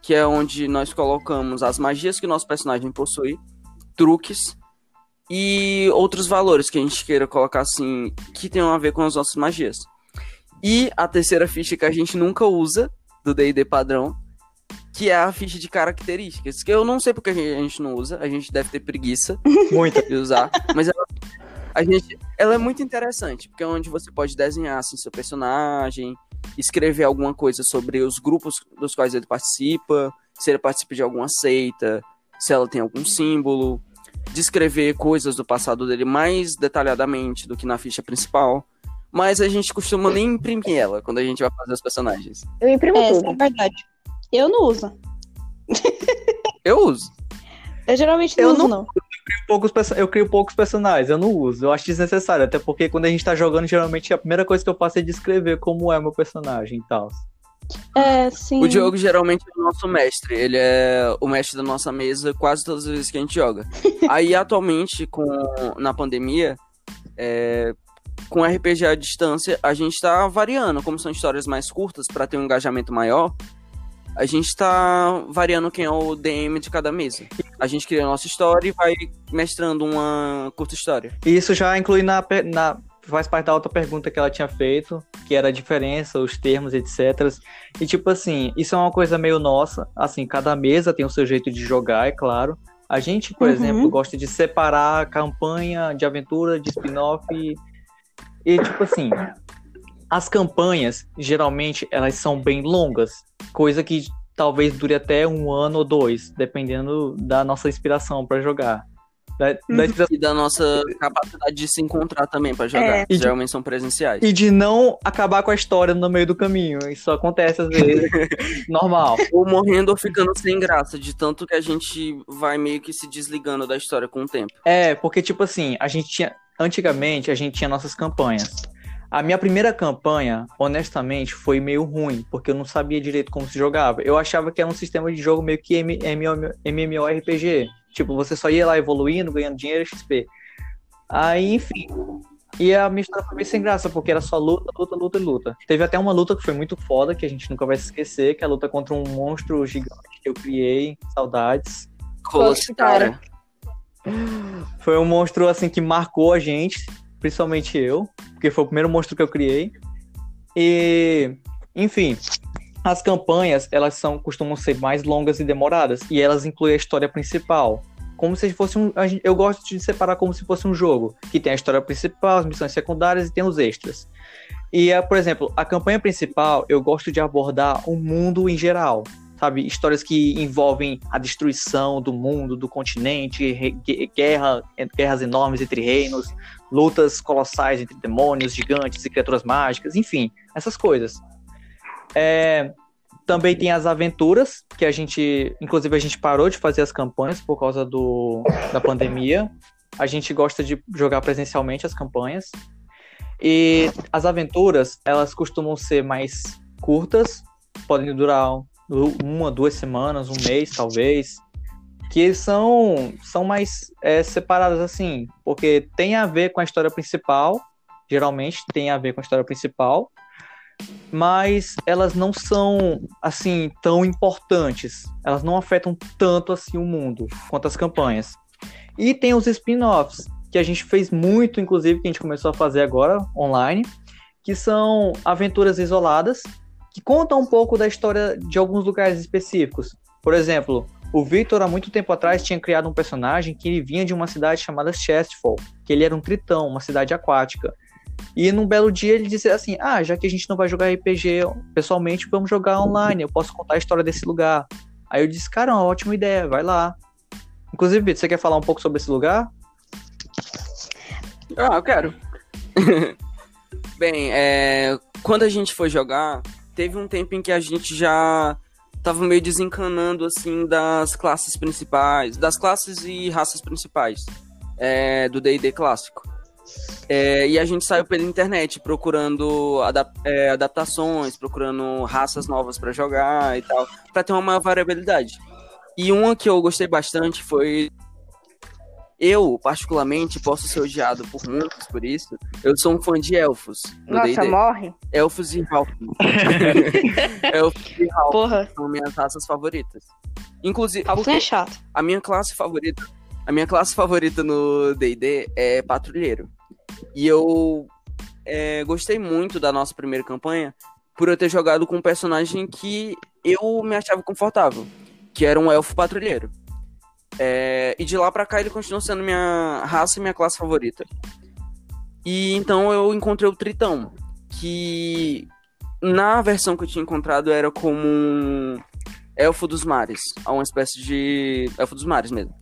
que é onde nós colocamos as magias que o nosso personagem possui, truques e outros valores que a gente queira colocar assim, que tenham a ver com as nossas magias. E a terceira ficha que a gente nunca usa, do D&D padrão, que é a ficha de características, que eu não sei porque a gente não usa, a gente deve ter preguiça muita. de usar, mas ela, a gente, ela é muito interessante, porque é onde você pode desenhar assim, seu personagem, escrever alguma coisa sobre os grupos dos quais ele participa, se ele participa de alguma seita, se ela tem algum símbolo, descrever coisas do passado dele mais detalhadamente do que na ficha principal. Mas a gente costuma nem imprimir ela quando a gente vai fazer os personagens. Eu imprimo É, essa é tudo. verdade. Eu não uso. Eu uso. Eu geralmente não Eu uso, não- não. Poucos, perso- eu crio poucos personagens, eu não uso. Eu acho desnecessário, até porque quando a gente tá jogando, geralmente a primeira coisa que eu faço é descrever como é meu personagem e tal. É, sim. O Diogo geralmente é o nosso mestre. Ele é o mestre da nossa mesa quase todas as vezes que a gente joga. Aí, atualmente, com, na pandemia, é, com RPG à distância, a gente tá variando. Como são histórias mais curtas, para ter um engajamento maior, a gente tá variando quem é o DM de cada mesa. A gente cria a nossa história e vai mestrando uma curta história. E isso já inclui na, na. Faz parte da outra pergunta que ela tinha feito, que era a diferença, os termos, etc. E tipo assim, isso é uma coisa meio nossa. Assim, cada mesa tem o seu jeito de jogar, é claro. A gente, por Uhum. exemplo, gosta de separar campanha de aventura, de spin-off. E, e, tipo assim, as campanhas, geralmente, elas são bem longas. Coisa que talvez dure até um ano ou dois, dependendo da nossa inspiração para jogar. Da, da inspiração E da nossa capacidade de se encontrar também pra jogar. É. que Geralmente são presenciais. E de não acabar com a história no meio do caminho. Isso acontece às vezes. normal. Ou morrendo ou ficando sem graça, de tanto que a gente vai meio que se desligando da história com o tempo. É, porque, tipo assim, a gente tinha. Antigamente a gente tinha nossas campanhas. A minha primeira campanha, honestamente, foi meio ruim, porque eu não sabia direito como se jogava. Eu achava que era um sistema de jogo meio que MMORPG. Tipo, você só ia lá evoluindo, ganhando dinheiro e XP. Aí, enfim. E a minha história foi meio sem graça, porque era só luta, luta, luta e luta. Teve até uma luta que foi muito foda, que a gente nunca vai se esquecer, que é a luta contra um monstro gigante que eu criei. Saudades. Colosse, cara. Foi um monstro assim que marcou a gente, principalmente eu, porque foi o primeiro monstro que eu criei. E, enfim, as campanhas, elas são costumam ser mais longas e demoradas, e elas incluem a história principal. Como se fosse um, eu gosto de separar como se fosse um jogo, que tem a história principal, as missões secundárias e tem os extras. E, eh, por exemplo, a campanha principal, eu gosto de abordar o mundo em geral, sabe? Histórias que envolvem a destruição do mundo, do continente, guerra, guerras enormes entre reinos, lutas colossais entre demônios, gigantes e criaturas mágicas, enfim, essas coisas. É, também tem as aventuras, que a gente, inclusive a gente parou de fazer as campanhas por causa do, da pandemia. A gente gosta de jogar presencialmente as campanhas. E as aventuras, elas costumam ser mais curtas, podem durar uma, duas semanas, um mês, talvez. Que são, são mais é, separadas assim, porque tem a ver com a história principal, geralmente tem a ver com a história principal, mas elas não são assim tão importantes. Elas não afetam tanto assim o mundo quanto as campanhas. E tem os spin-offs, que a gente fez muito, inclusive, que a gente começou a fazer agora online, que são aventuras isoladas, que contam um pouco da história de alguns lugares específicos. Por exemplo, o Victor, há muito tempo atrás, tinha criado um personagem que ele vinha de uma cidade chamada Chestfall, que ele era um tritão, uma cidade aquática. E num belo dia ele disse assim: Ah, já que a gente não vai jogar RPG pessoalmente, vamos jogar online. Eu posso contar a história desse lugar. Aí eu disse: Cara, uma ótima ideia, vai lá. Inclusive, Vitor, você quer falar um pouco sobre esse lugar? Ah, eu quero. Bem, é, quando a gente foi jogar, teve um tempo em que a gente já tava meio desencanando, assim, das classes principais, das classes e raças principais é, do D&D clássico. É, e a gente saiu pela internet procurando adap- é, adaptações, procurando raças novas pra jogar e tal, pra ter uma maior variabilidade. E uma que eu gostei bastante foi eu, particularmente, posso ser odiado por muitos por isso. Eu sou um fã de elfos no Nossa, morre. Elfos e Halfling. elfos e Halfling Porra, são minhas raças favoritas. Inclusive, Halfling é chato. a minha classe favorita, a minha classe favorita no D&D é patrulheiro. E eu é, gostei muito da nossa primeira campanha por eu ter jogado com um personagem que eu me achava confortável, que era um elfo patrulheiro. É, e de lá pra cá ele continuou sendo minha raça e minha classe favorita. E então eu encontrei o Tritão, que na versão que eu tinha encontrado era como um elfo dos mares, uma espécie de elfo dos mares mesmo.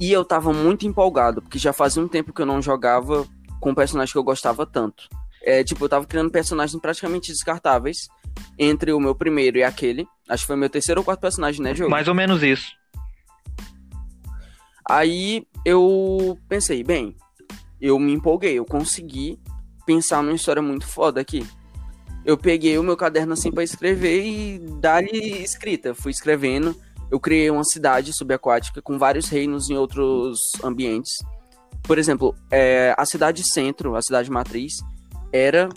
E eu tava muito empolgado, porque já fazia um tempo que eu não jogava com um personagem que eu gostava tanto. É, tipo, eu tava criando personagens praticamente descartáveis entre o meu primeiro e aquele. Acho que foi meu terceiro ou quarto personagem, né, jogo? Mais ou menos isso. Aí eu pensei, bem, eu me empolguei, eu consegui pensar numa história muito foda aqui. Eu peguei o meu caderno assim para escrever e dar-lhe escrita. Fui escrevendo. Eu criei uma cidade subaquática com vários reinos em outros ambientes. Por exemplo, é, a cidade centro, a cidade matriz, era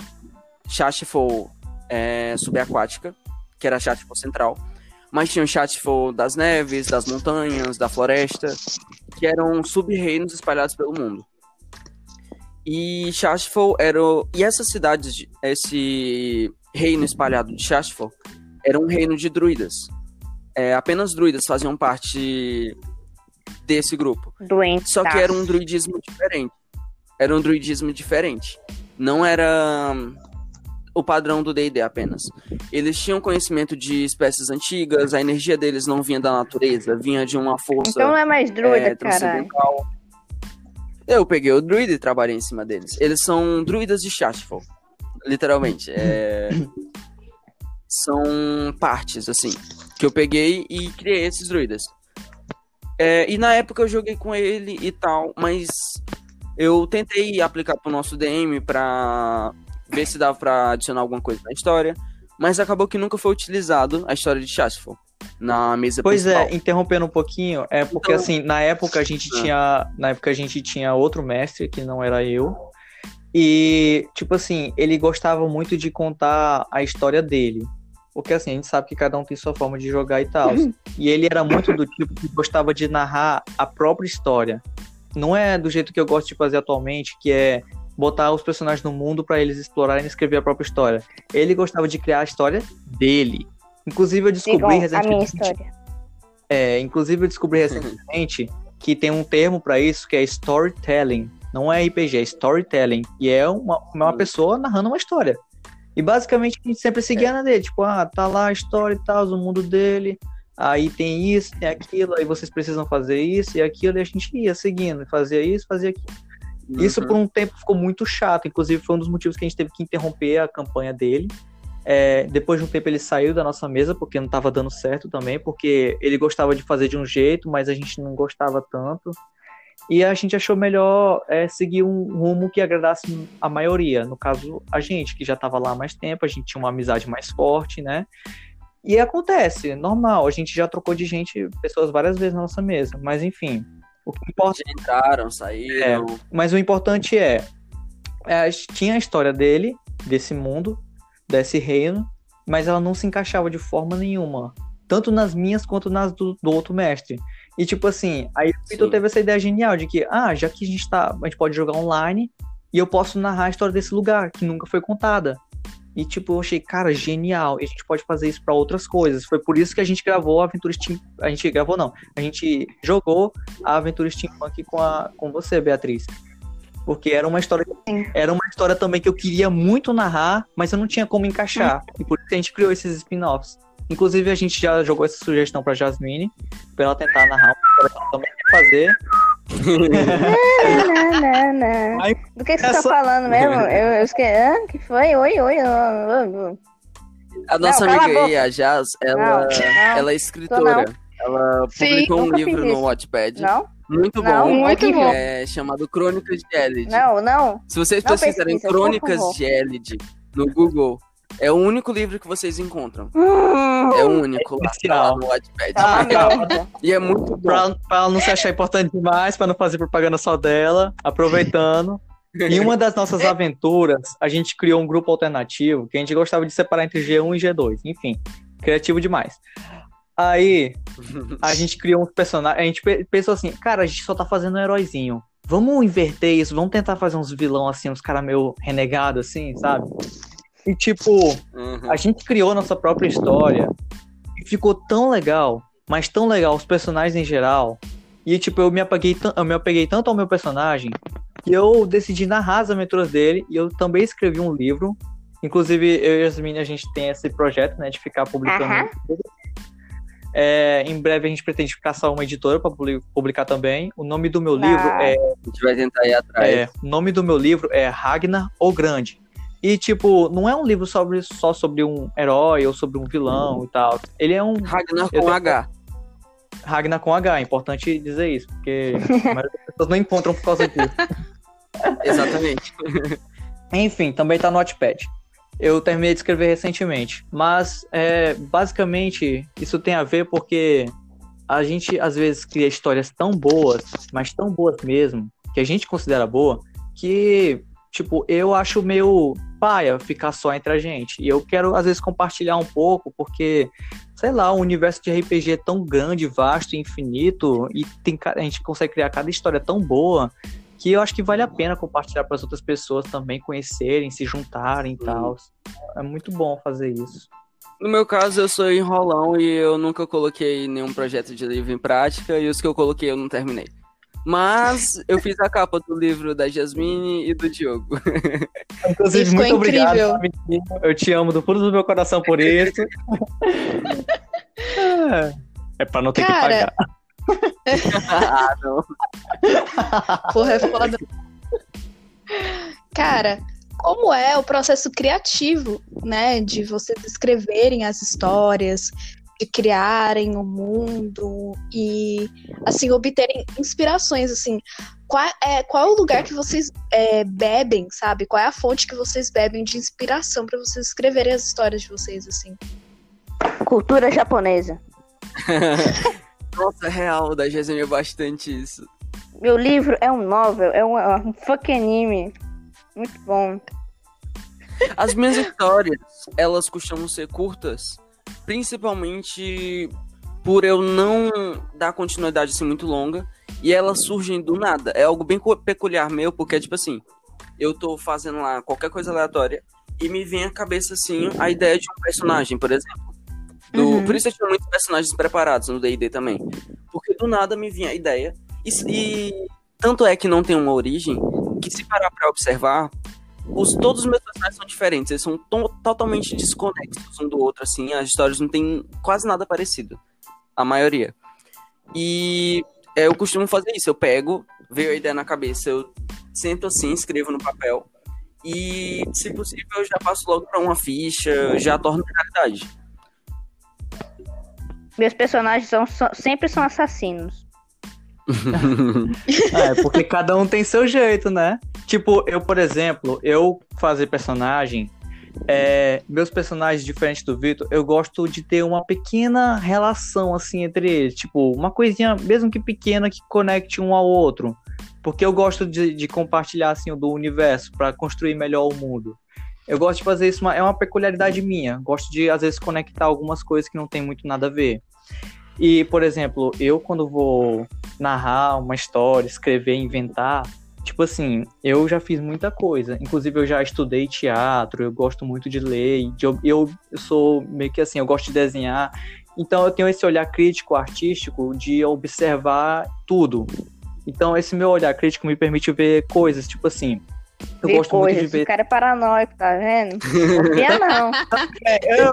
Shashful é, subaquática, que era a Shashful central. Mas tinha o Shashful das neves, das montanhas, da floresta, que eram sub-reinos espalhados pelo mundo. E Shashful era. E essa cidade, esse reino espalhado de Shashful, era um reino de druidas. É, apenas druidas faziam parte desse grupo. Doente. Só que era um druidismo diferente. Era um druidismo diferente. Não era o padrão do D&D apenas. Eles tinham conhecimento de espécies antigas, a energia deles não vinha da natureza, vinha de uma força Então não é mais druida, é, transcendental. Eu peguei o druida e trabalhei em cima deles. Eles são druidas de Shashful, literalmente. É... são partes, assim, que eu peguei e criei esses druidas. É, e na época eu joguei com ele e tal, mas eu tentei aplicar pro nosso DM pra ver se dava pra adicionar alguma coisa na história, mas acabou que nunca foi utilizado a história de Shashful na mesa Pois principal. é, interrompendo um pouquinho, é porque Então- assim, na época a gente Ah. tinha, na época a gente tinha outro mestre que não era eu. E tipo assim, ele gostava muito de contar a história dele. Porque assim, a gente sabe que cada um tem sua forma de jogar e tal. e ele era muito do tipo que gostava de narrar a própria história. Não é do jeito que eu gosto de fazer atualmente, que é botar os personagens no mundo para eles explorarem e escrever a própria história. Ele gostava de criar a história dele. Inclusive eu descobri Sigam a minha recentemente história. é, inclusive eu descobri recentemente que tem um termo pra isso que é storytelling. Não é RPG, é storytelling. E é uma, uma Hum. pessoa narrando uma história. E basicamente a gente sempre seguia na dele. Tipo, ah, tá lá a história e tal, o mundo dele. Aí tem isso, tem aquilo, aí vocês precisam fazer isso e aquilo, e a gente ia seguindo, fazia isso, fazia aquilo. Isso Uhum. por um tempo ficou muito chato. Inclusive, foi um dos motivos que a gente teve que interromper a campanha dele. É, depois de um tempo ele saiu da nossa mesa porque não estava dando certo também, porque ele gostava de fazer de um jeito, mas a gente não gostava tanto. E a gente achou melhor é, seguir um rumo que agradasse a maioria. No caso, a gente, que já estava lá há mais tempo, a gente tinha uma amizade mais forte, né? E acontece, normal, a gente já trocou de gente, pessoas várias vezes na nossa mesa, mas enfim. O que importa entraram, saíram. mas o importante é, é, tinha a história dele, desse mundo, desse reino, mas ela não se encaixava de forma nenhuma. Tanto nas minhas quanto nas do, do outro mestre. E tipo assim, aí o Vitor teve essa ideia genial de que, ah, já que a gente tá. A gente pode jogar online e eu posso narrar a história desse lugar, que nunca foi contada. E tipo, eu achei, cara, genial. E a gente pode fazer isso pra outras coisas. Foi por isso que a gente gravou a Aventura Steam. A gente gravou, não. A gente jogou a Aventura Steampunk com, a, com você, Beatriz. Porque era uma história. Sim. Era uma história também que eu queria muito narrar, mas eu não tinha como encaixar. E por isso que a gente criou esses spin-offs. Inclusive, a gente já jogou essa sugestão pra Jasmine, pra ela tentar narrar uma história que ela também quer fazer. Não, não, não. Aí, Do que, que você essa- tá falando mesmo? Eu, eu esqueci. Hã? que foi? Oi, oi. oi, oi. A nossa Não, amiga a aí, a Jazz, ela, Não, não, ela é escritora. Ela Sim, publicou um nunca fiz livro no. Wattpad. não, Muito não, bom. muito horrível. bom. É chamado Crônicas de Elid. Não, não. Se vocês Não pesquisarem por Crônicas de Elid no Google, é o único livro que vocês encontram. É o único lá, tá lá no Wattpad. Merda. E é muito bom. pra, pra ela não se achar importante demais, pra não fazer propaganda só dela, aproveitando. Em uma das nossas aventuras, a gente criou um grupo alternativo que a gente gostava de separar entre G1 e G2. Enfim, criativo demais. Aí, a gente criou uns personagens. A gente pe- pensou assim, cara, a gente só tá fazendo um heróizinho. Vamos inverter isso, vamos tentar fazer uns vilão assim, uns caras meio renegados assim, sabe? E tipo, Uhum. a gente criou nossa própria história e ficou tão legal, mas tão legal, os personagens em geral. E tipo, eu me apeguei, eu me apeguei tanto ao meu personagem que eu decidi narrar as aventuras dele e eu também escrevi um livro. Inclusive, eu e Yasmin, a gente tem esse projeto, né, de ficar publicando. Aham. É, em breve a gente pretende caçar uma editora para publicar também. O nome do meu Ah. livro é A gente vai tentar ir atrás. é, o nome do meu livro é Ragnar o Grande. E, tipo, não é um livro sobre, só sobre um herói ou sobre um vilão e tal. Ele é um. Ragnar com tenho- H. Ragnar com H, é importante dizer isso, porque a maioria das pessoas não encontram por causa disso. Exatamente. Enfim, também tá no Notepad. Eu terminei de escrever recentemente. Mas, é, basicamente, isso tem a ver porque a gente, às vezes, cria histórias tão boas, mas tão boas mesmo, que a gente considera boa, que, tipo, eu acho meio paia ficar só entre a gente. E eu quero, às vezes, compartilhar um pouco, porque, sei lá, o universo de RPG é tão grande, vasto e infinito, e tem, a gente consegue criar cada história tão boa que eu acho que vale a pena compartilhar para as outras pessoas também conhecerem, se juntarem e tal. É muito bom fazer isso. No meu caso, eu sou enrolão e eu nunca coloquei nenhum projeto de livro em prática e os que eu coloquei eu não terminei. Mas eu fiz a capa do livro da Jasmine e do Diogo. Inclusive, ficou muito obrigado. incrível. Eu te amo do fundo do meu coração por isso. é, é para não ter Cara, que pagar. ah, não. Porra, é foda. Cara, como é o processo criativo, né? De vocês escreverem as histórias, de criarem o mundo e, assim, obterem inspirações, assim. Qual é, qual é o lugar que vocês é, bebem, sabe? Qual é a fonte que vocês bebem de inspiração para vocês escreverem as histórias de vocês, assim? Cultura japonesa. Nossa, real, da Jasmine é bastante isso. Meu livro é um novel, é um, é um fuck anime. Muito bom. As minhas histórias, elas costumam ser curtas, principalmente por eu não dar continuidade assim muito longa, e elas surgem do nada. É algo bem peculiar meu, porque tipo assim, eu tô fazendo lá qualquer coisa aleatória e me vem à cabeça assim a ideia de um personagem, por exemplo. Do- Uhum. Por isso eu tinha muitos personagens preparados no D&D também. Porque do nada me vinha a ideia. E, e tanto é que não tem uma origem, que se parar pra observar, os, todos os meus personagens são diferentes, eles são to- totalmente desconexos um do outro, assim, as histórias não têm quase nada parecido. A maioria. E é, eu costumo fazer isso, eu pego, veio a ideia na cabeça, eu sento assim, escrevo no papel, e se possível eu já passo logo pra uma ficha, já torno realidade. Meus personagens são, sempre são assassinos. É, porque cada um tem seu jeito, né? Tipo, eu, por exemplo, eu fazer personagem, é, meus personagens, diferente do Vitor, eu gosto de ter uma pequena relação, assim, entre eles. Tipo, uma coisinha, mesmo que pequena, que conecte um ao outro. Porque eu gosto de, de compartilhar, assim, do universo para construir melhor o mundo. Eu gosto de fazer isso, uma- é uma peculiaridade minha. Gosto de, às vezes, conectar algumas coisas que não tem muito nada a ver. E, por exemplo, eu quando vou narrar uma história, escrever, inventar. Tipo assim, eu já fiz muita coisa. Inclusive, eu já estudei teatro, eu gosto muito de ler, e de- eu, eu sou meio que assim, eu gosto de desenhar. Então, eu tenho esse olhar crítico, artístico, de observar tudo. Então, esse meu olhar crítico me permite ver coisas, tipo assim. Eu Ver gosto muito coisas. de ver. O cara é paranoico, tá vendo? Confia não. É, eu-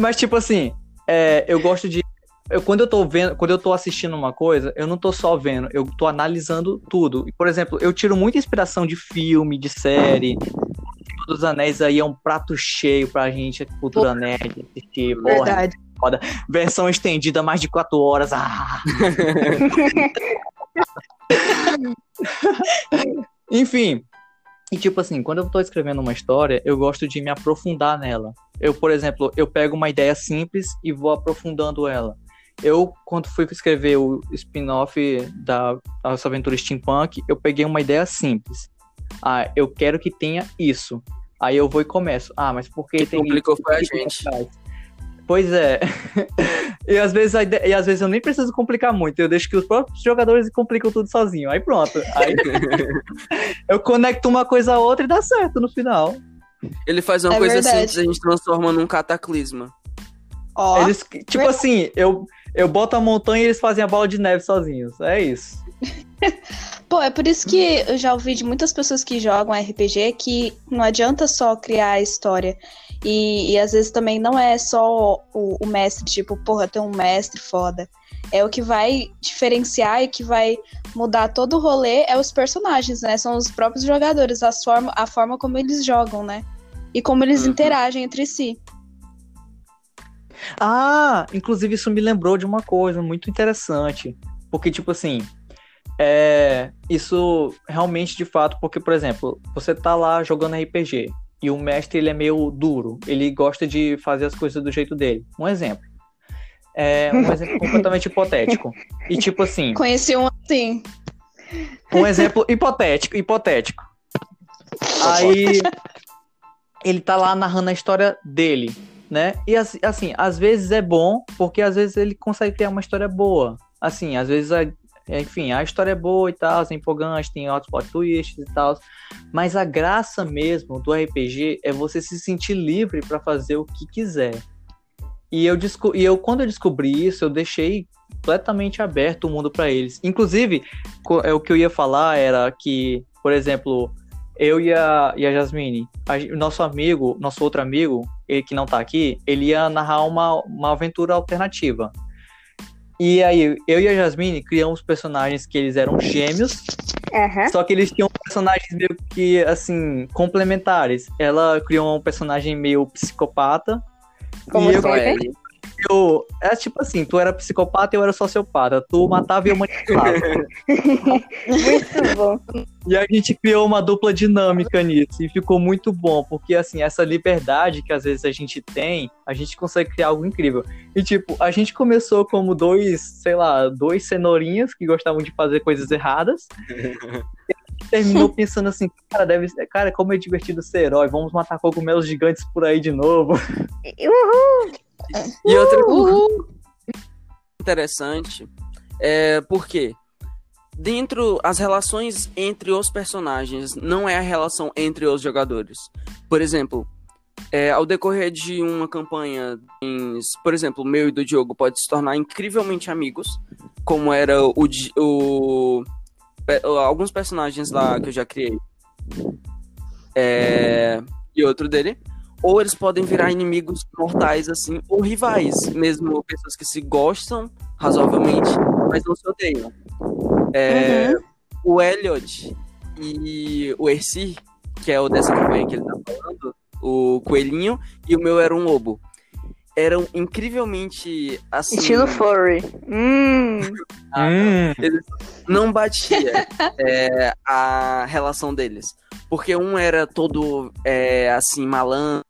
Mas, tipo assim, é, eu gosto de. Eu, quando eu tô vendo, quando eu tô assistindo uma coisa, eu não tô só vendo, eu tô analisando tudo. E, por exemplo, eu tiro muita inspiração de filme, de série. O dos Anéis aí é um prato cheio pra gente, cultura nerd, assistir. Porra, Verdade. versão estendida, mais de quatro horas. Ah! Enfim. E tipo assim, quando eu tô escrevendo uma história, eu gosto de me aprofundar nela. Eu, por exemplo, eu pego uma ideia simples e vou aprofundando ela. Eu, quando fui escrever o spin-off da nossa aventura steampunk, eu peguei uma ideia simples. Ah, eu quero que tenha isso. Aí eu vou e começo. Ah, mas por que Quem tem complicou foi a isso gente. Pois é. e, às vezes e às vezes eu nem preciso complicar muito. Eu deixo que os próprios jogadores complicam tudo sozinho. Aí pronto. Aí eu conecto uma coisa a outra e dá certo no final. Ele faz uma É coisa verdade. simples, a gente transforma num cataclisma. Ó, Eles, tipo assim, eu, eu boto a montanha e eles fazem a bola de neve sozinhos. É isso. Pô, é por isso que eu já ouvi de muitas pessoas que jogam RPG que não adianta só criar a história. E, e às vezes também não é só o, o mestre, tipo, porra, tem um mestre foda. É o que vai diferenciar e que vai mudar todo o rolê é os personagens, né? São os próprios jogadores, a forma, a forma como eles jogam, né? E como eles Uhum. interagem entre si. Ah, inclusive isso me lembrou de uma coisa muito interessante. Porque, tipo assim, é, isso realmente de fato, porque, por exemplo, você tá lá jogando RPG e o mestre ele é meio duro, ele gosta de fazer as coisas do jeito dele. Um exemplo. É um exemplo completamente hipotético. E tipo assim, Conheci um assim. um exemplo hipotético, hipotético. Aí ele tá lá narrando a história dele, né? E assim, às vezes é bom, porque às vezes ele consegue criar uma história boa. Assim, às vezes, a- enfim, a história é boa e tal, é empolgante, tem outros plot twists e tal. Mas a graça mesmo do RPG é você se sentir livre pra fazer o que quiser. E eu, e eu quando eu descobri isso, eu deixei completamente aberto o mundo pra eles. Inclusive, é, o que eu ia falar era que, por exemplo, eu e a, e a Jasmine, a nosso amigo, nosso outro amigo, ele que não tá aqui, ele ia narrar uma, uma aventura alternativa. E aí, eu e a Jasmine criamos personagens que eles eram gêmeos, Aham. só que eles tinham personagens meio que, assim, complementares. Ela criou um personagem meio psicopata. Como e eu. Eu. É tipo assim, tu era psicopata e eu era sociopata. Tu matava e eu manipulava. Muito bom. E a gente criou uma dupla dinâmica nisso e ficou muito bom, porque assim, essa liberdade que às vezes a gente tem, a gente consegue criar algo incrível. E tipo, a gente começou como dois, sei lá, dois cenourinhas que gostavam de fazer coisas erradas. E terminou pensando assim, cara, deve ser, cara, como é divertido ser herói, vamos matar cogumelos gigantes por aí de novo. Uhul. E outra coisa interessante é porque dentro as relações entre os personagens não é a relação entre os jogadores. Por exemplo, é, ao decorrer de uma campanha, em- por exemplo, o meu e do Diogo pode se tornar incrivelmente amigos, como era o, o- pe- alguns personagens lá que eu já criei. É, e outro dele. Ou eles podem virar inimigos mortais, assim, ou rivais, mesmo pessoas que se gostam razoavelmente, mas não se odeiam. É, O Elliot e o Erci, que é o dessa campanha que ele tá falando, o coelhinho, e o meu era um lobo. Eram incrivelmente assim. Estilo furry. Hum. Hum, não batia é, a relação deles. Porque um era todo é, assim, malandro,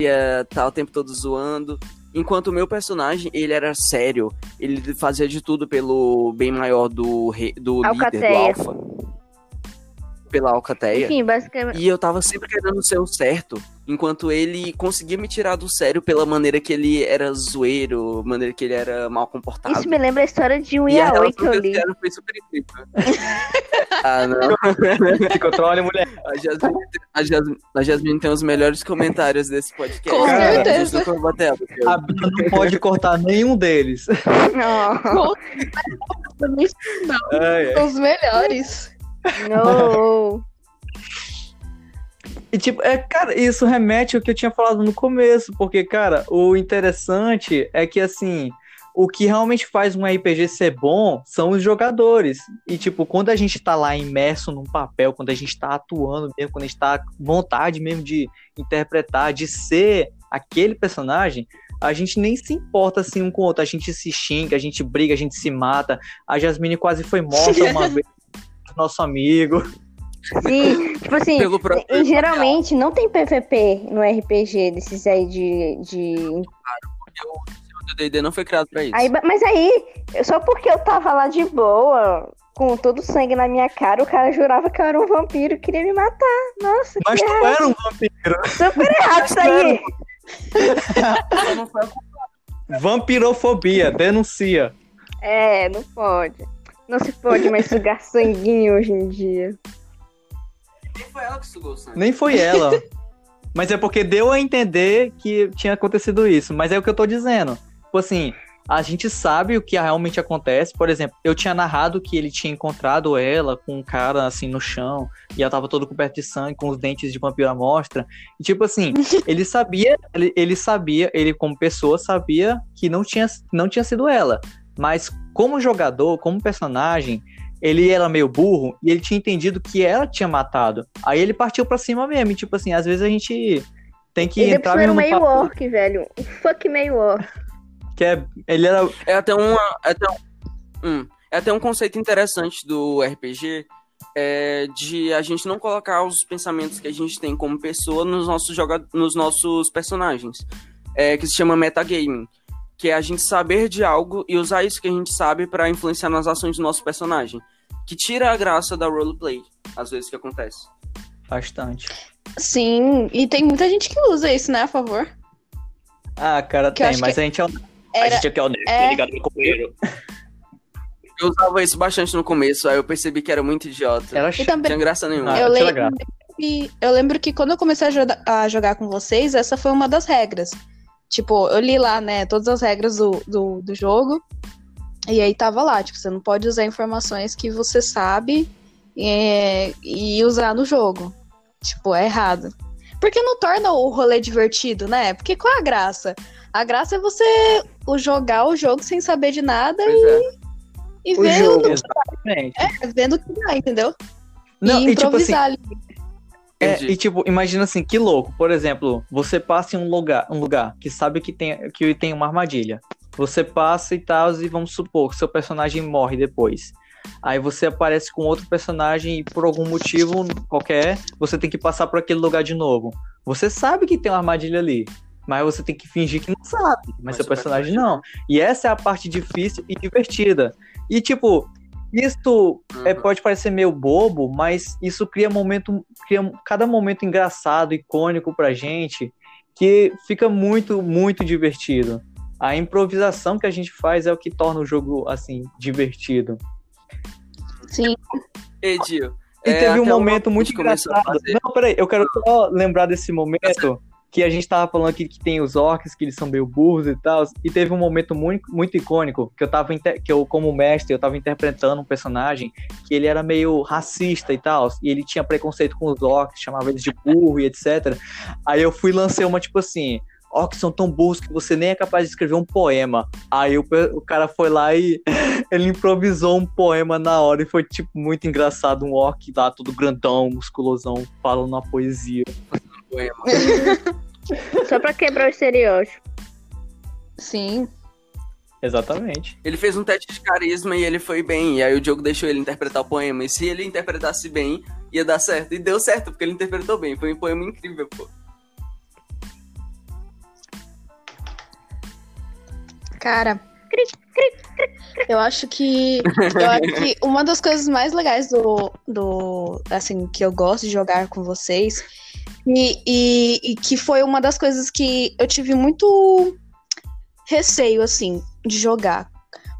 ia tá o tempo todo zoando. Enquanto o meu personagem, ele era sério. Ele fazia de tudo pelo bem maior do, re- do líder, do alfa. Pela alcateia. Enfim, basicamente. E eu tava sempre querendo ser o certo, enquanto ele conseguia me tirar do sério pela maneira que ele era zoeiro, maneira que ele era mal comportado. Isso me lembra a história de um E a yaoi que eu li. foi super incrível. ah, não. se controle, mulher. A Jasmine, a, Jasmine, a Jasmine tem os melhores comentários desse podcast. Com certeza. A Bia não pode cortar nenhum deles. Não. São os melhores. Não. E tipo, é, cara, isso remete ao que eu tinha falado no começo, porque, cara, o interessante é que, assim, o que realmente faz um RPG ser bom são os jogadores. E, tipo, quando a gente tá lá imerso num papel, quando a gente tá atuando mesmo, quando a gente tá com vontade mesmo de interpretar, de ser aquele personagem, a gente nem se importa assim um com o outro. A gente se xinga, a gente briga, a gente se mata. A Jasmine quase foi morta uma vez. Nosso amigo. Sim, tipo assim, e geralmente não tem PVP no RPG desses aí de. de... o D&D não foi criado pra isso. Aí, mas aí, só porque eu tava lá de boa, com todo o sangue na minha cara, o cara jurava que eu era um vampiro e queria me matar. Nossa, Mas que tu errado. era um vampiro. super errado isso aí. Vampirofobia, denuncia. É, não pode. Não se pode mais sugar sanguinho hoje em dia. Nem foi ela que sugou o sangue. Nem foi ela. Mas é porque deu a entender que tinha acontecido isso. Mas é o que eu tô dizendo. Tipo assim, a gente sabe o que realmente acontece. Por exemplo, eu tinha narrado que ele tinha encontrado ela com um cara assim no chão e ela tava toda coberta de sangue, com os dentes de vampiro à mostra. E tipo assim, ele sabia, ele, ele sabia, ele como pessoa sabia que não tinha, não tinha sido ela. Mas como jogador, como personagem, ele era meio burro e ele tinha entendido que ela tinha matado. Aí ele partiu pra cima mesmo. E, tipo assim, às vezes a gente tem que Ele entrar mesmo no meio papo. orc, velho. Fuck meio orc. Que é, ele era. É até, uma, é, até um, hum, é até um conceito interessante do RPG é, de a gente não colocar os pensamentos que a gente tem como pessoa nos nossos, joga nos nossos personagens, é, que se chama metagaming, que é a gente saber de algo e usar isso que a gente sabe para influenciar nas ações do nosso personagem, que tira a graça da roleplay, às vezes que acontece. Bastante. Sim, e tem muita gente que usa isso, né, a favor. Ah, cara, Que tem, mas que a gente é o. Era- A gente aqui é o nerd, é- tá ligado, meu companheiro? Eu usava isso bastante no começo, aí eu percebi que era muito idiota. Era Não chato. também, tinha graça nenhuma. Ah, eu, lembro graça. que, eu lembro que quando eu comecei a, joga- a jogar com vocês, essa foi uma das regras. Tipo, eu li lá, né, todas as regras do, do, do jogo. E aí tava lá, tipo, você não pode usar informações que você sabe é, e usar no jogo. Tipo, é errado. Porque não torna o rolê divertido, né? Porque qual é a graça? A graça é você jogar o jogo sem saber de nada Pois é. e O ver jogo. É, vendo o que dá, entendeu? Não, e e tipo assim, improvisar É, Entendi. e tipo, imagina assim, que louco. Por exemplo, você passa em um lugar, um lugar que sabe que tem, que tem uma armadilha. Você passa e tal, e vamos supor que seu personagem morre depois. Aí você aparece com outro personagem e por algum motivo qualquer, você tem que passar por aquele lugar de novo. Você sabe que tem uma armadilha ali, mas você tem que fingir que não sabe. Mas, Mas seu seu personagem personagem não. E essa é a parte difícil e divertida. E tipo, isso é, Uhum. pode parecer meio bobo, mas isso cria momento, cria cada momento engraçado, icônico pra gente, que fica muito, muito divertido. A improvisação que a gente faz é o que torna o jogo assim divertido. Sim. Edil. E é, teve um momento muito engraçado. Não, peraí, eu quero só lembrar desse momento que a gente tava falando aqui que tem os orcs, que eles são meio burros e tal. E teve um momento muito, muito icônico que eu tava que eu, como mestre, eu tava interpretando um personagem que ele era meio racista e tal. E ele tinha preconceito com os orcs, chamava eles de burro e etc. Aí eu fui lancei uma tipo assim. Orcs são tão burros que você nem é capaz de escrever um poema. Aí o, o cara foi lá e ele improvisou um poema na hora e foi, tipo, muito engraçado. Um orc lá, todo grandão, musculosão, falando uma poesia. Poema. Só pra quebrar o estereótipo. Sim. Exatamente. Ele fez um teste de carisma e ele foi bem. E aí o Diogo deixou ele interpretar o poema. E se ele interpretasse bem, ia dar certo. E deu certo, porque ele interpretou bem. Foi um poema incrível, pô. Cara, eu acho que eu acho que uma das coisas mais legais do, do assim que eu gosto de jogar com vocês e, e, e que foi uma das coisas que eu tive muito receio assim de jogar,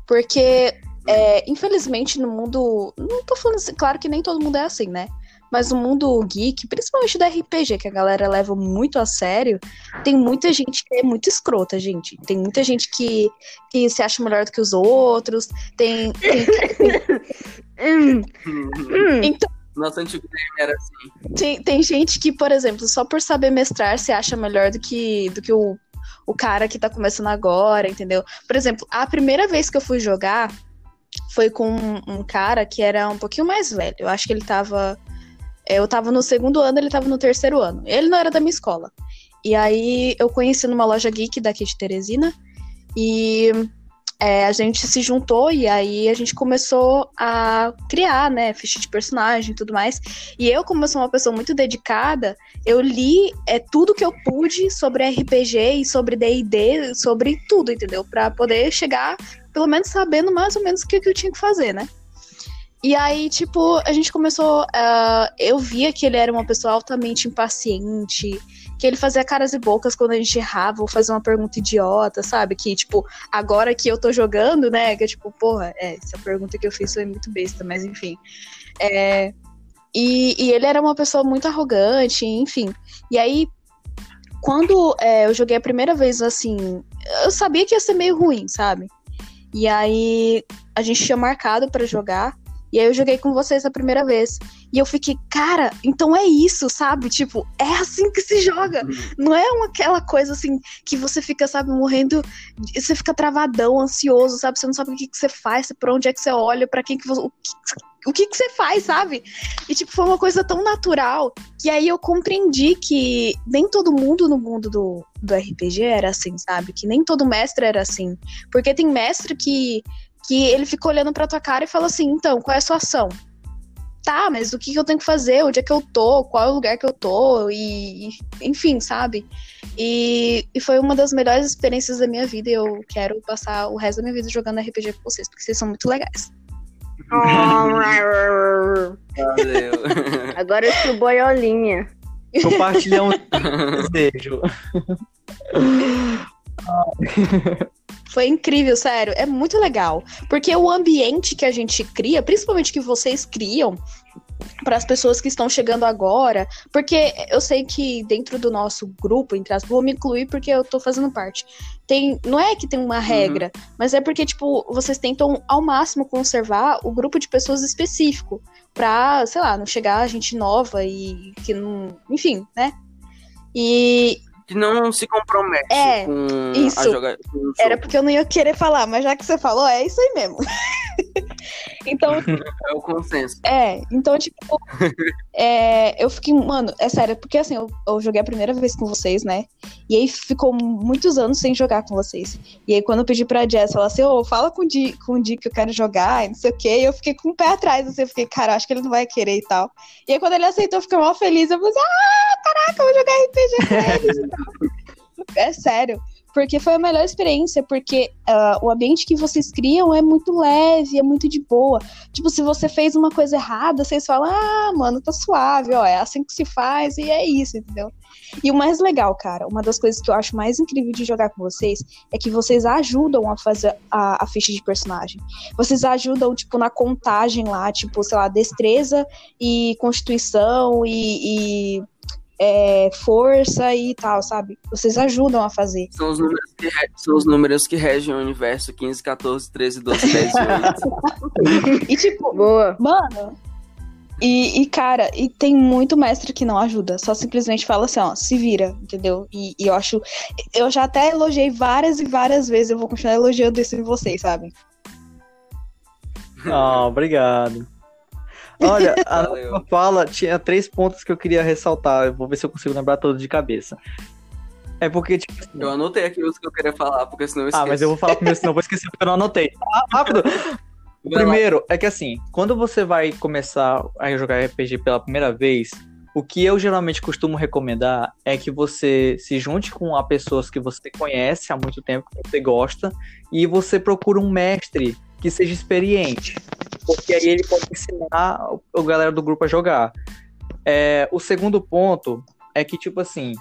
porque é, infelizmente no mundo não tô falando assim, claro que nem todo mundo é assim, né? Mas no mundo geek, principalmente da RPG, que a galera leva muito a sério, tem muita gente que é muito escrota, gente. Tem muita gente que, que se acha melhor do que os outros. Tem. tem- então, Nosso antigo DM era assim. tem, tem gente que, por exemplo, só por saber mestrar se acha melhor do que, do que o, o cara que tá começando agora, entendeu? Por exemplo, a primeira vez que eu fui jogar foi com um, um cara que era um pouquinho mais velho. Eu acho que ele tava. Eu tava no segundo ano, ele tava no terceiro ano. Ele não era da minha escola. E aí eu conheci numa loja geek daqui de Teresina. E é, a gente se juntou e aí a gente começou a criar, né, ficha de personagem e tudo mais. E eu, como eu sou uma pessoa muito dedicada, eu li é, tudo que eu pude sobre RPG e sobre D&D, sobre tudo, entendeu? Pra poder chegar, pelo menos sabendo mais ou menos o que, que eu tinha que fazer, né? E aí, tipo, a gente começou. ah, eu via que ele era uma pessoa altamente impaciente, que ele fazia caras e bocas quando a gente errava ou fazia uma pergunta idiota, sabe? Que, tipo, agora que eu tô jogando, né? Que é tipo, porra, é, essa pergunta que eu fiz foi muito besta, mas enfim. É, e, e ele era uma pessoa muito arrogante, enfim. E aí, quando é, eu joguei a primeira vez assim, eu sabia que ia ser meio ruim, sabe? E aí a gente tinha marcado para jogar. E aí eu joguei com vocês a primeira vez. E eu fiquei, cara, então é isso, sabe? Tipo, é assim que se joga. Não é uma, aquela coisa assim que você fica, sabe, morrendo. Você fica travadão, ansioso, sabe? Você não sabe o que, que você faz, pra onde é que você olha, para quem que você. O que, o que, que você faz, sabe? E, tipo, foi uma coisa tão natural que aí eu compreendi que nem todo mundo no mundo do, do RPG era assim, sabe? Que nem todo mestre era assim. Porque tem mestre que que ele fica olhando pra tua cara e fala assim: então, qual é a sua ação? Tá, mas o que, que eu tenho que fazer? Onde é que eu tô? Qual é o lugar que eu tô? E, e enfim, sabe? E, e, foi uma das melhores experiências da minha vida e eu quero passar o resto da minha vida jogando RPG com vocês, porque vocês são muito legais. Valeu. Agora eu sou boiolinha. Compartilhar um desejo. Foi incrível, sério. É muito legal. Porque o ambiente que a gente cria, principalmente que vocês criam, para as pessoas que estão chegando agora, porque eu sei que dentro do nosso grupo, entre as vou me incluir porque eu tô fazendo parte. Tem, não é que tem uma regra, uhum. mas é porque tipo, vocês tentam ao máximo conservar o grupo de pessoas específico para, sei lá, não chegar gente nova e que não, enfim, né? E que não se compromete é, com isso. a jogar. Era porque eu não ia querer falar, mas já que você falou, é isso aí mesmo. então. É o consenso. É, então, tipo. é, eu fiquei. Mano, é sério, porque assim, eu, eu, joguei a primeira vez com vocês, né? E aí ficou muitos anos sem jogar com vocês. E aí, quando eu pedi pra Jess, ela assim, ô, oh, fala com o, Di, com o Di que eu quero jogar, e não sei o quê. E eu fiquei com o pé atrás, assim, eu fiquei, cara, acho que ele não vai querer e tal. E aí, quando ele aceitou, eu fiquei mal feliz. Eu falei, ah, caraca, eu vou jogar RPG com eles. é sério. Porque foi a melhor experiência, porque uh, o ambiente que vocês criam é muito leve, é muito de boa. Tipo, se você fez uma coisa errada, vocês falam, ah, mano, tá suave, ó, é assim que se faz e é isso, entendeu? E o mais legal, cara, uma das coisas que eu acho mais incrível de jogar com vocês é que vocês ajudam a fazer a, a ficha de personagem. Vocês ajudam, tipo, na contagem lá, tipo, sei lá, destreza e constituição e, e é, força e tal, sabe? Vocês ajudam a fazer. São os, números que, são os números que regem o universo 15, 14, 13, 12, 10 e 8. e tipo, Boa. mano. E, e, cara, e tem muito mestre que não ajuda, só simplesmente fala assim, ó, se vira, entendeu? E, e eu acho. Eu já até elogiei várias e várias vezes, eu vou continuar elogiando isso em vocês, sabe? Oh, obrigado. Olha, a fala tinha três pontos que eu queria ressaltar. Eu vou ver se eu consigo lembrar todos de cabeça. É porque, tipo. Assim, eu anotei aqui os que eu queria falar, porque senão eu esqueço. Ah, mas eu vou falar primeiro, senão eu vou esquecer porque eu não anotei. Ah, rápido! Primeiro, é que assim, quando você vai começar a jogar RPG pela primeira vez, o que eu geralmente costumo recomendar é que você se junte com a pessoas que você conhece há muito tempo, que você gosta, e você procura um mestre que seja experiente porque aí ele pode ensinar a galera do grupo a jogar. É, o segundo ponto é que, tipo assim,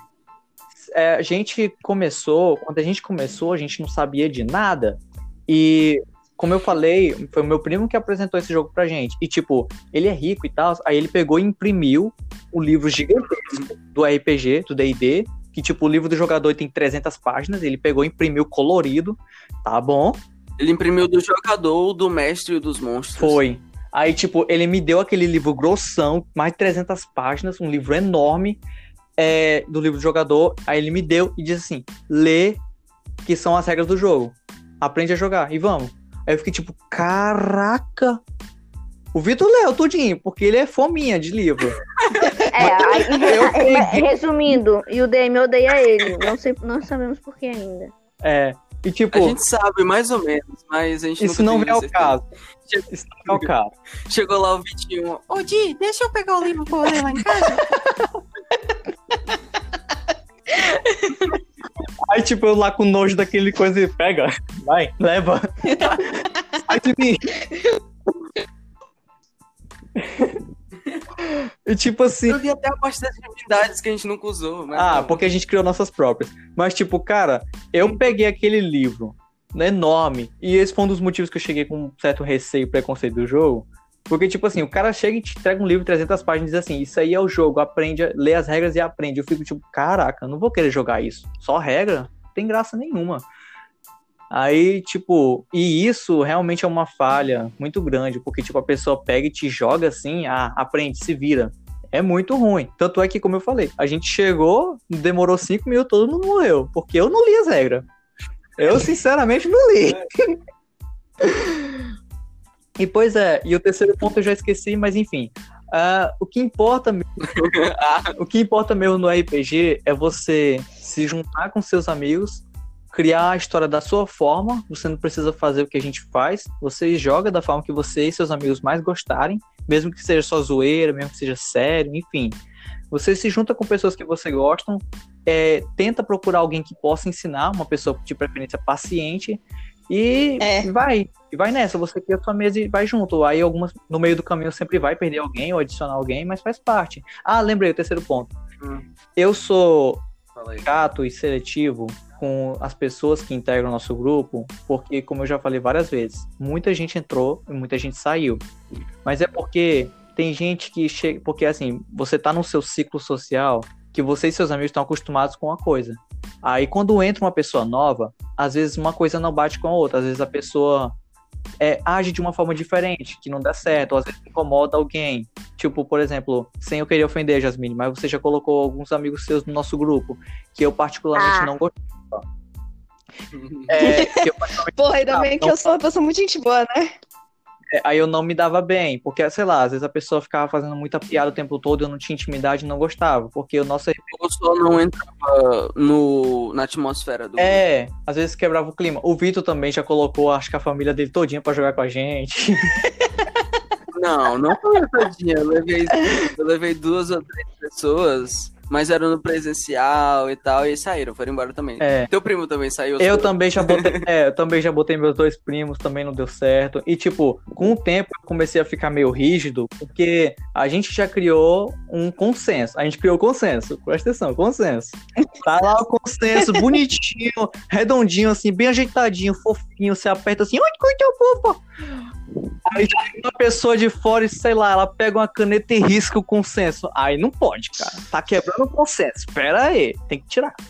é, a gente começou, quando a gente começou, a gente não sabia de nada. E, como eu falei, foi o meu primo que apresentou esse jogo pra gente. E, tipo, ele é rico e tal, aí ele pegou e imprimiu o livro gigantesco do RPG, do D&D, que, tipo, o livro do jogador tem 300 páginas, ele pegou e imprimiu colorido, tá bom? Ele imprimiu do jogador, do mestre e dos monstros. Foi. Aí, tipo, ele me deu aquele livro grossão, mais de 300 páginas, um livro enorme é, do livro do jogador. Aí ele me deu e disse assim: lê, que são as regras do jogo. Aprende a jogar e vamos. Aí eu fiquei tipo: caraca! O Vitor leu tudinho, porque ele é fominha de livro. É, resumindo, e o DM odeia ele. Não, sei, não sabemos por que ainda. É, e, tipo, a gente sabe mais ou menos, mas a gente Isso não é o caso. Isso não é o caso. Chegou lá o Vitinho. Ô, Di, deixa eu pegar o livro pra ler lá em casa. Aí, tipo, eu lá com nojo daquele coisa e pega, vai, leva. Sai de mim. E tipo assim. Eu vi até a parte das divindades que a gente nunca usou. ah, não. porque a gente criou nossas próprias. Mas, tipo, cara, eu peguei aquele livro enorme. E esse foi um dos motivos que eu cheguei com um certo receio e preconceito do jogo. Porque, tipo assim, o cara chega e te entrega um livro de 300 páginas e diz assim, isso aí é o jogo, aprende, lê as regras e aprende. Eu fico tipo, caraca, não vou querer jogar isso. Só regra? Não tem graça nenhuma. Aí, tipo, e isso realmente é uma falha muito grande, porque, tipo, a pessoa pega e te joga assim, ah, aprende, se vira. É muito ruim. Tanto é que, como eu falei, a gente chegou, demorou cinco minutos, todo mundo morreu, porque eu não li as regras. Eu, sinceramente, não li. E pois é, e o terceiro ponto eu já esqueci, mas enfim. Uh, o que importa mesmo, o que importa mesmo no RPG é você se juntar com seus amigos, criar a história da sua forma. Você não precisa fazer o que a gente faz. Você joga da forma que você e seus amigos mais gostarem, mesmo que seja só zoeira, mesmo que seja sério, enfim. Você se junta com pessoas que você gostam, é, tenta procurar alguém que possa ensinar, uma pessoa de preferência paciente, e é. vai, e vai nessa, você cria a sua mesa e vai junto. Aí algumas no meio do caminho sempre vai perder alguém ou adicionar alguém, mas faz parte. Ah, lembrei o terceiro ponto. Hum. Eu sou chato e seletivo com as pessoas que integram o nosso grupo, porque como eu já falei várias vezes, muita gente entrou e muita gente saiu. Mas é porque tem gente que chega, porque assim, você tá no seu ciclo social que você e seus amigos estão acostumados com uma coisa. Aí quando entra uma pessoa nova, às vezes uma coisa não bate com a outra, às vezes a pessoa é, age de uma forma diferente, que não dá certo, ou às vezes incomoda alguém. Tipo, por exemplo, sem eu querer ofender, Jasmine, mas você já colocou alguns amigos seus no nosso grupo, que eu particularmente ah. não gostava. É, Porra, ainda bem que eu sou uma pessoa muito gente boa, né? É, aí eu não me dava bem, porque, sei lá, às vezes a pessoa ficava fazendo muita piada o tempo todo, eu não tinha intimidade e não gostava, porque o nosso... O só não entrava no, na atmosfera do... É, às vezes quebrava o clima. O Vitor também já colocou, acho que a família dele todinha pra jogar com a gente. Não, não foi todinha, eu levei, eu levei duas ou três pessoas mas era no presencial e tal, e saíram, foram embora também. É. Teu primo também saiu? Eu também já botei, é, eu também já botei meus dois primos, também não deu certo. E tipo, com o tempo eu comecei a ficar meio rígido, porque a gente já criou um consenso. A gente criou consenso, presta atenção, consenso. Tá lá o consenso, bonitinho, redondinho, assim, bem ajeitadinho, fofinho, você aperta assim, oi, curte o povo. Aí uma pessoa de fora e, sei lá, ela pega uma caneta e risca o consenso. Aí não pode, cara. Tá quebrando o consenso. Pera aí, tem que tirar.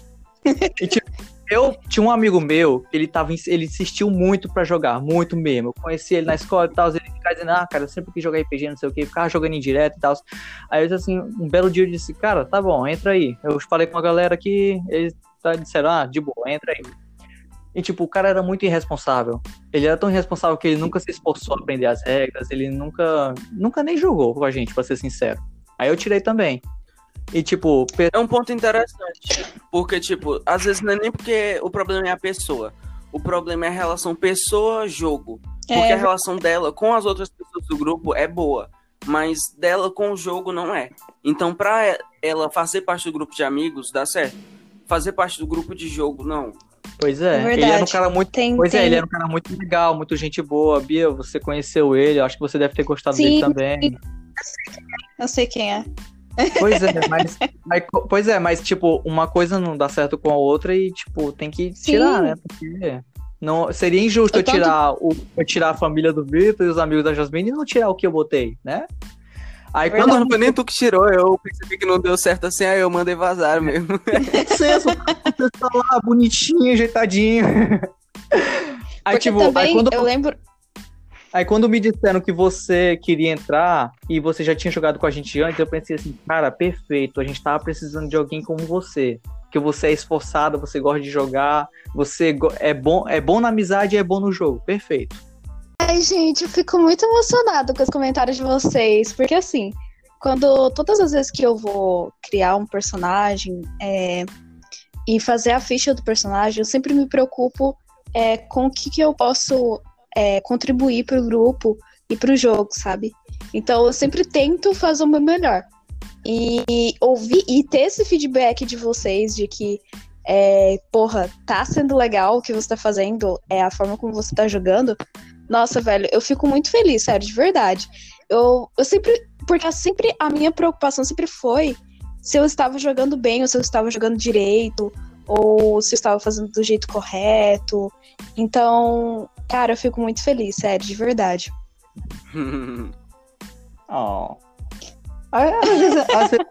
E, tipo, eu tinha um amigo meu, ele tava, ele insistiu muito para jogar, muito mesmo. Eu conheci ele na escola e tal, ele ficava dizendo, ah, cara, eu sempre quis jogar RPG, não sei o que, ficava jogando em direto e tal. Aí eu disse assim, um belo dia eu disse, cara, tá bom, entra aí. Eu falei com a galera aqui, eles disseram, ah, de boa, entra aí. E, tipo, o cara era muito irresponsável. Ele era tão irresponsável que ele nunca se esforçou a aprender as regras, ele nunca, nunca nem jogou com a gente, pra ser sincero. Aí eu tirei também. E, tipo. É um ponto interessante. Porque, tipo, às vezes não é nem porque o problema é a pessoa. O problema é a relação pessoa-jogo. Porque é. a relação dela com as outras pessoas do grupo é boa. Mas dela com o jogo não é. Então, pra ela fazer parte do grupo de amigos, dá certo. Fazer parte do grupo de jogo, não. Pois é, é ele era um cara muito. Tem, pois é, tem... é, ele era um cara muito legal, muito gente boa. Bia, você conheceu ele, acho que você deve ter gostado Sim, dele também. Eu sei quem é. Pois é, mas, mas, pois é, mas tipo, uma coisa não dá certo com a outra e tipo, tem que tirar, Sim. né? Porque não seria injusto eu, eu tirar o eu tirar a família do Vitor e os amigos da Jasmine e não tirar o que eu botei, né? Aí Verdade. quando não foi nem tu que tirou, eu percebi que não deu certo assim, aí eu mandei vazar mesmo. Licença, você tá lá, bonitinho, ajeitadinho. Aí, Porque tipo, também, aí quando... eu lembro... Aí quando me disseram que você queria entrar e você já tinha jogado com a gente antes, eu pensei assim, cara, perfeito, a gente tava precisando de alguém como você. Que você é esforçado, você gosta de jogar, você é bom, é bom na amizade e é bom no jogo. Perfeito. Ai, gente, eu fico muito emocionada com os comentários de vocês, porque assim, quando todas as vezes que eu vou criar um personagem é, e fazer a ficha do personagem, eu sempre me preocupo é, com o que, que eu posso é, contribuir para o grupo e para o jogo, sabe? Então eu sempre tento fazer o meu melhor. E ouvir e ter esse feedback de vocês de que é, porra, tá sendo legal o que você tá fazendo, é a forma como você tá jogando, nossa, velho, eu fico muito feliz, sério, de verdade. Eu, eu sempre. Porque sempre a minha preocupação sempre foi se eu estava jogando bem, ou se eu estava jogando direito, ou se eu estava fazendo do jeito correto. Então, cara, eu fico muito feliz, sério, de verdade. Oh. Às vezes, às, vezes,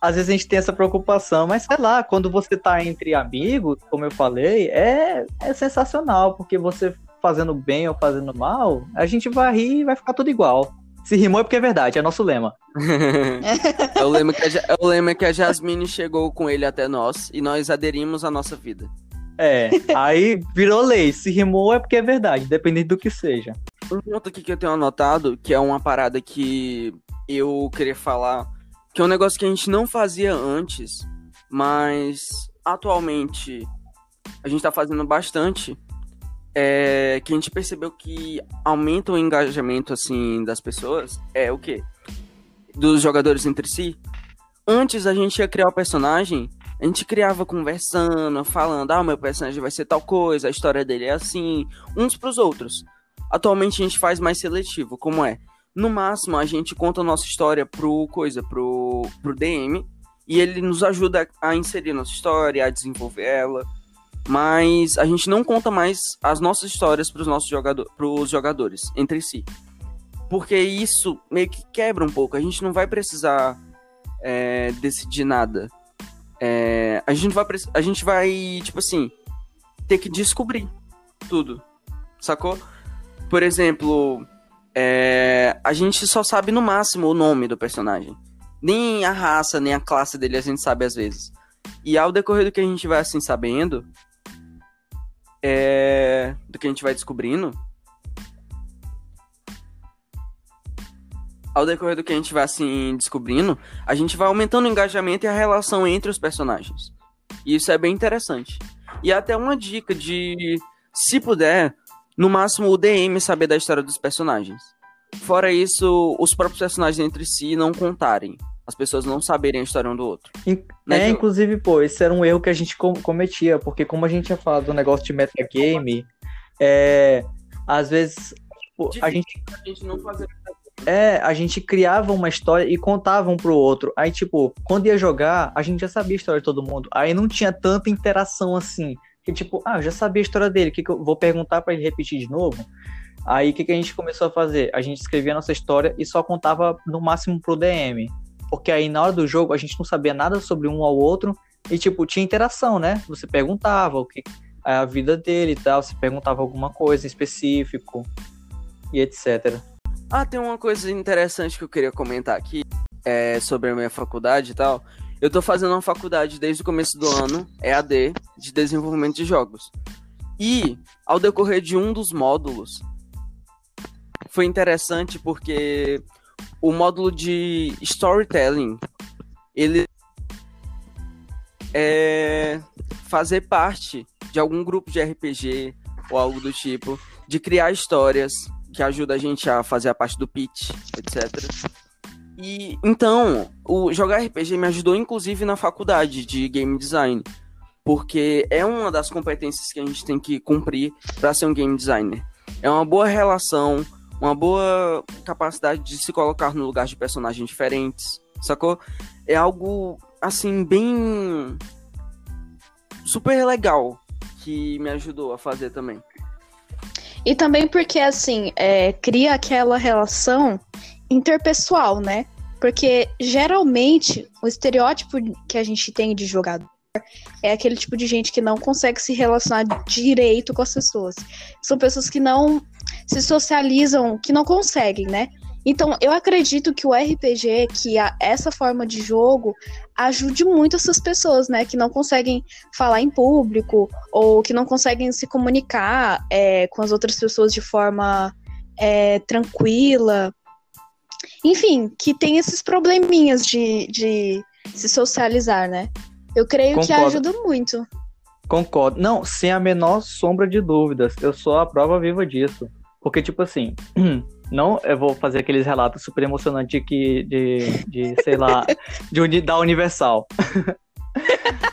às vezes a gente tem essa preocupação, mas sei lá, quando você tá entre amigos, como eu falei, é, é sensacional, porque você fazendo bem ou fazendo mal, a gente vai rir e vai ficar tudo igual. Se rimou é porque é verdade, é nosso lema. é, o lema que a, é o lema que a Jasmine chegou com ele até nós e nós aderimos à nossa vida. É, aí virou lei. Se rimou é porque é verdade, dependendo do que seja. Um ponto aqui que eu tenho anotado, que é uma parada que eu queria falar, que é um negócio que a gente não fazia antes, mas atualmente a gente tá fazendo bastante, é, que a gente percebeu que aumenta o engajamento assim das pessoas é o quê? Dos jogadores entre si. Antes a gente ia criar o personagem, a gente criava conversando, falando, ah, meu personagem vai ser tal coisa, a história dele é assim, uns pros outros. Atualmente a gente faz mais seletivo, como é? No máximo a gente conta a nossa história pro coisa, pro, pro DM, e ele nos ajuda a inserir nossa história, a desenvolver ela mas a gente não conta mais as nossas histórias para os nossos jogador, jogadores entre si. Porque isso meio que quebra um pouco. A gente não vai precisar é, decidir nada. É, a, gente vai, a gente vai, tipo assim, ter que descobrir tudo. Sacou? Por exemplo, é, a gente só sabe no máximo o nome do personagem. Nem a raça, nem a classe dele a gente sabe às vezes. E ao decorrer do que a gente vai assim sabendo, é, do que a gente vai descobrindo, ao decorrer do que a gente vai assim descobrindo, a gente vai aumentando o engajamento e a relação entre os personagens. E isso é bem interessante. E até uma dica de, se puder, no máximo o DM saber da história dos personagens. Fora isso, os próprios personagens entre si não contarem as pessoas não saberem a história um do outro. In né, é, inclusive, pô, esse era um erro que a gente com cometia, porque como a gente tinha falado do negócio de metagame, é, às vezes tipo, a gente... a gente não fazer é, a gente criava uma história e contava um pro outro. Aí, tipo, quando ia jogar, a gente já sabia a história de todo mundo. Aí não tinha tanta interação assim. Que, tipo, ah, eu já sabia a história dele, que, que eu vou perguntar para ele repetir de novo? Aí o que, que a gente começou a fazer? A gente escrevia a nossa história e só contava no máximo pro DM porque aí na hora do jogo a gente não sabia nada sobre um ao outro e tipo tinha interação, né? Você perguntava o que a vida dele e tal, você perguntava alguma coisa em específico e etc. Ah, tem uma coisa interessante que eu queria comentar aqui é, sobre a minha faculdade e tal. Eu tô fazendo uma faculdade desde o começo do ano, EAD, de desenvolvimento de jogos. E, ao decorrer de um dos módulos, foi interessante porque o módulo de storytelling, ele é fazer parte de algum grupo de RPG ou algo do tipo, de criar histórias que ajuda a gente a fazer a parte do pitch, etc. E então, o jogar RPG me ajudou inclusive na faculdade de game design, porque é uma das competências que a gente tem que cumprir para ser um game designer. É uma boa relação uma boa capacidade de se colocar no lugar de personagens diferentes, sacou? É algo, assim, bem. super legal que me ajudou a fazer também. E também porque, assim, é, cria aquela relação interpessoal, né? Porque geralmente o estereótipo que a gente tem de jogador é aquele tipo de gente que não consegue se relacionar direito com as pessoas. São pessoas que não se socializam, que não conseguem, né? Então, eu acredito que o RPG, que a, essa forma de jogo, ajude muito essas pessoas, né? Que não conseguem falar em público ou que não conseguem se comunicar é, com as outras pessoas de forma é, tranquila. Enfim, que tem esses probleminhas de, de se socializar, né? Eu creio Concordo. que ajuda muito. Concordo. Não, sem a menor sombra de dúvidas. Eu sou a prova viva disso. Porque, tipo assim, não eu vou fazer aqueles relatos super emocionantes de que, de, de sei lá, de, da Universal.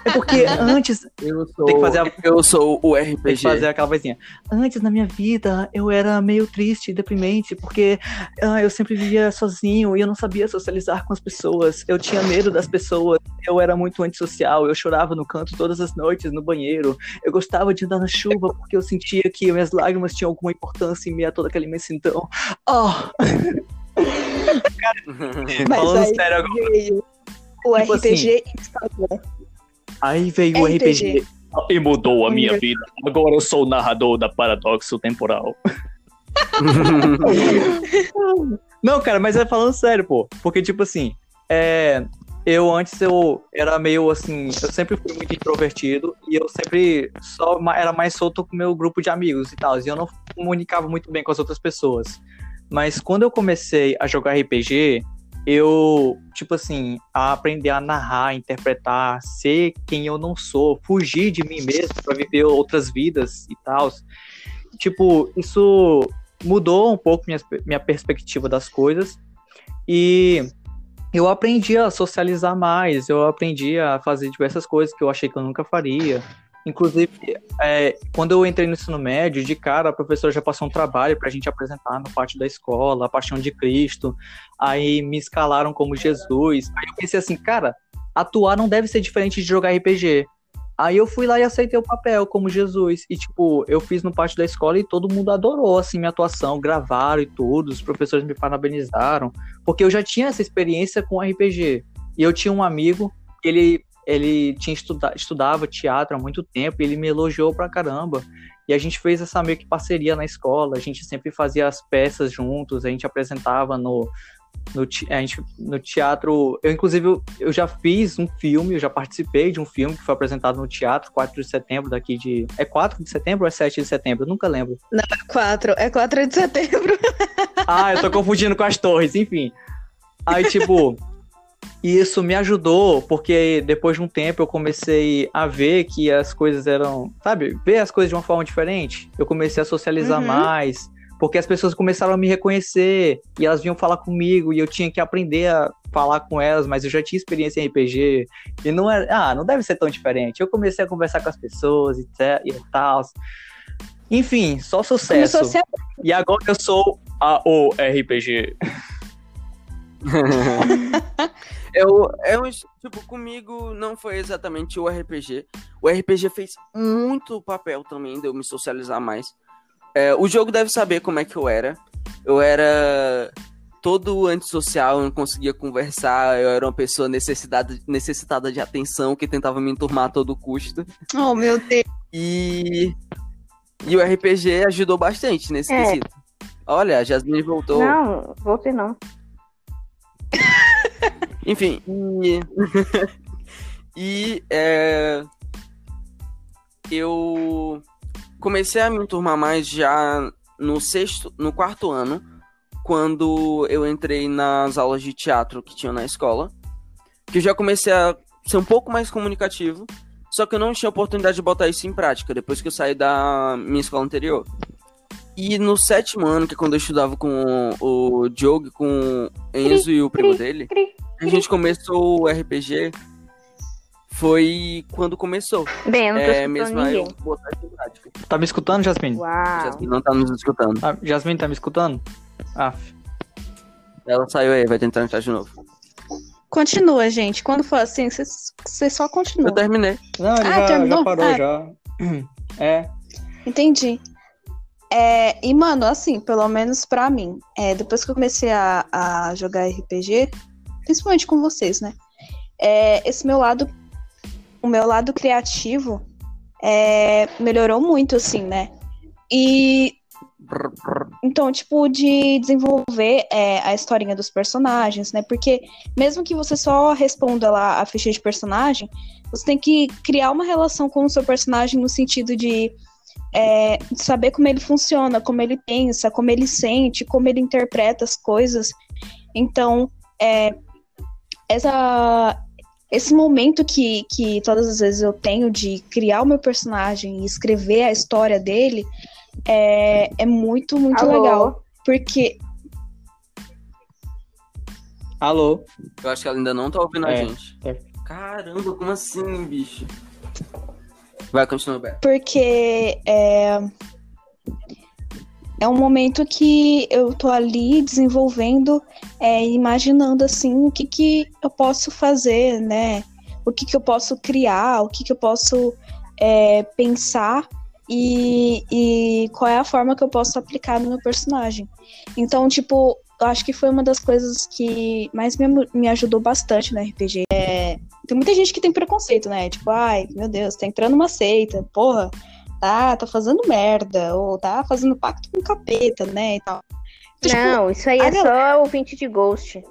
É porque antes. Eu sou, tem que fazer a, eu sou o RPG. Tem que fazer aquela vozinha. Antes na minha vida eu era meio triste, deprimente, porque ah, eu sempre vivia sozinho e eu não sabia socializar com as pessoas. Eu tinha medo das pessoas. Eu era muito antissocial. Eu chorava no canto todas as noites no banheiro. Eu gostava de andar na chuva porque eu sentia que minhas lágrimas tinham alguma importância em meio a toda aquela imensidão. Oh! Mas Falando aí sério agora. O Tipo RPG Instagram. Aí veio o RPG. RPG. E mudou a minha vida. Agora eu sou o narrador da Paradoxo Temporal. Não, cara, mas é falando sério, pô. Porque, tipo assim, é, eu antes eu era meio assim, eu sempre fui muito introvertido e eu sempre só era mais solto com o meu grupo de amigos e tal. E eu não comunicava muito bem com as outras pessoas. Mas quando eu comecei a jogar RPG, eu, tipo assim, a aprender a narrar, interpretar, ser quem eu não sou, fugir de mim mesmo pra viver outras vidas e tal. Tipo, isso mudou um pouco minha, minha perspectiva das coisas e eu aprendi a socializar mais, eu aprendi a fazer diversas coisas que eu achei que eu nunca faria. Inclusive, é, quando eu entrei no ensino médio, de cara, a professora já passou um trabalho pra gente apresentar no pátio da escola, a Paixão de Cristo. Aí me escalaram como Jesus. Aí eu pensei assim, cara, atuar não deve ser diferente de jogar RPG. Aí eu fui lá e aceitei o papel como Jesus. E, tipo, eu fiz no pátio da escola e todo mundo adorou, assim, minha atuação. Gravaram e tudo, os professores me parabenizaram. Porque eu já tinha essa experiência com RPG. E eu tinha um amigo ele, ele tinha estuda, estudava teatro há muito tempo e ele me elogiou pra caramba. E a gente fez essa meio que parceria na escola. A gente sempre fazia as peças juntos, a gente apresentava no, no, a gente, no teatro. Eu, inclusive, eu, eu já fiz um filme, eu já participei de um filme que foi apresentado no teatro, 4 de setembro daqui de. É 4 de setembro ou é 7 de setembro? Eu nunca lembro. 4, é 4 de setembro. Ah, eu tô confundindo com as torres, enfim. Aí, tipo, isso me ajudou, porque depois de um tempo eu comecei a ver que as coisas eram, sabe, ver as coisas de uma forma diferente. Eu comecei a socializar Uhum. mais, porque as pessoas começaram a me reconhecer e elas vinham falar comigo e eu tinha que aprender a falar com elas, mas eu já tinha experiência em RPG e não era, ah, não deve ser tão diferente. Eu comecei a conversar com as pessoas e, e tal. Enfim, só sucesso. Ser E agora eu sou a o RPG. Eu, é um, tipo, comigo não foi exatamente o RPG. O RPG fez muito papel também de eu me socializar mais. É, o jogo deve saber como é que eu era. Eu era todo antissocial, eu não conseguia conversar, eu era uma pessoa necessitada, necessitada de atenção que tentava me enturmar a todo custo. Oh, meu Deus. E, e o RPG ajudou bastante nesse É. quesito. Olha, a Jasmine voltou. Não, voltei não. Enfim, e, e é, eu comecei a me enturmar mais já no sexto, no quarto ano, quando eu entrei nas aulas de teatro que tinham na escola, que eu já comecei a ser um pouco mais comunicativo, só que eu não tinha oportunidade de botar isso em prática depois que eu saí da minha escola anterior. E no sétimo ano, que é quando eu estudava com o Diogo, com o Enzo e o primo dele, Cri. a gente começou o RPG foi quando começou. Bem, eu não tô É escutando mesmo ninguém. eu botar isso em prática. Tá me escutando, Jasmine? Uau. Jasmine não tá nos escutando. Ah, Jasmine, tá me escutando? Ah, Ela saiu aí, vai tentar entrar de novo. Continua, gente. Quando for assim, você só continua. Eu terminei. não, ele Ah, já, terminou? já parou, Ah. já. É. Entendi. É, e, mano, assim, pelo menos pra mim, é, depois que eu comecei a, a jogar RPG, principalmente com vocês, né? É, esse meu lado, o meu lado criativo é, melhorou muito, assim, né? E então, tipo, de desenvolver é, a historinha dos personagens, né? Porque mesmo que você só responda lá a ficha de personagem, você tem que criar uma relação com o seu personagem no sentido de é, saber como ele funciona, como ele pensa, como ele sente, como ele interpreta as coisas. Então, é, essa, esse momento que, que todas as vezes eu tenho de criar o meu personagem e escrever a história dele é, é muito, muito Alô? legal. Porque. Alô? Eu acho que ela ainda não tá ouvindo a É, gente. tá. Caramba, como assim, bicho? Vai, continua, Beto. Porque é, é um momento que eu tô ali desenvolvendo, é, imaginando assim o que, que eu posso fazer, né? O que, que eu posso criar, o que, que eu posso é, pensar e, e qual é a forma que eu posso aplicar no meu personagem. Então, tipo, eu acho que foi uma das coisas que mais me, me ajudou bastante no RPG. É, tem muita gente que tem preconceito, né? Tipo, ai, meu Deus, tá entrando numa seita, porra, tá, tá fazendo merda, ou tá fazendo pacto com o capeta, né? E tal. Então, tipo, Não, isso aí é galera... só ouvinte de Ghost.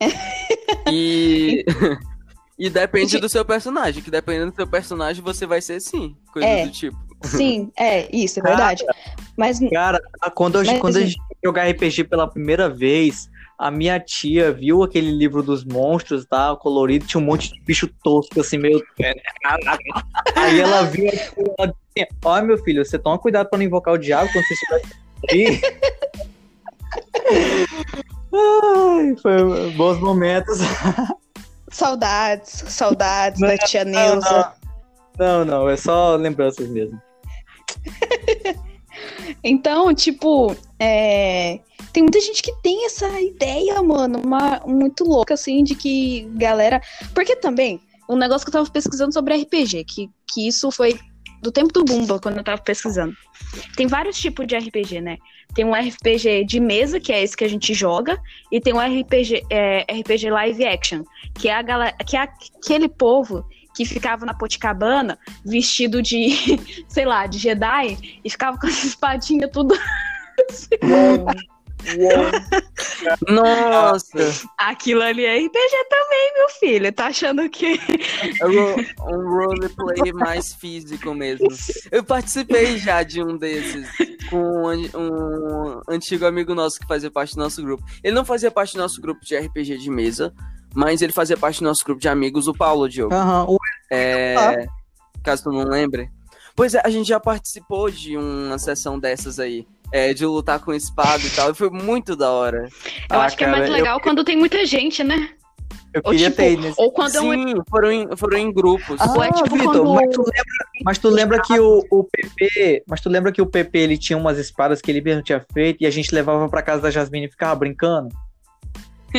E. e depende do seu personagem, que dependendo do seu personagem, você vai ser sim, coisa é, do tipo. Sim, é, isso, é verdade. Cara, Mas. Cara, quando, eu, Mas, quando a gente jogar RPG pela primeira vez, a minha tia viu aquele livro dos monstros, tá? Colorido, tinha um monte de bicho tosco, assim, meio. Aí ela viu ela disse, ó, meu filho, você toma cuidado pra não invocar o diabo quando você estiver Ai, foi bons momentos. Saudades, saudades não, da tia Neuza. Não, não, não, é só lembranças mesmo. então, tipo, é... tem muita gente que tem essa ideia, mano, uma... muito louca, assim, de que galera. Porque também, um negócio que eu tava pesquisando sobre RPG, que, que isso foi do tempo do Bumba, quando eu tava pesquisando. Tem vários tipos de RPG, né? Tem um RPG de mesa, que é esse que a gente joga, e tem um RPG, é, RPG live action, que é, a galera, que é aquele povo que ficava na Poticabana vestido de, sei lá, de Jedi e ficava com essa espadinha tudo. Nossa! Aquilo ali é RPG também, meu filho. Tá achando que. É um roleplay mais físico mesmo. Eu participei já de um desses com um antigo amigo nosso que fazia parte do nosso grupo. Ele não fazia parte do nosso grupo de RPG de mesa, mas ele fazia parte do nosso grupo de amigos, o Paulo Diogo. Uhum. É, ah. Caso tu não lembre. Pois é, a gente já participou de uma sessão dessas aí é, de lutar com espada e tal. E foi muito da hora. Eu ah, acho que cara, é mais legal eu... quando tem muita gente, né? Eu ou, queria tipo, ter nesse... Ou quando Sim, é um... foram, em, foram em grupos. Ah, é tipo Vitor, quando... mas tu lembra, mas tu lembra que o, o PP. Mas tu lembra que o PP ele tinha umas espadas que ele mesmo tinha feito e a gente levava pra casa da Jasmine e ficava brincando?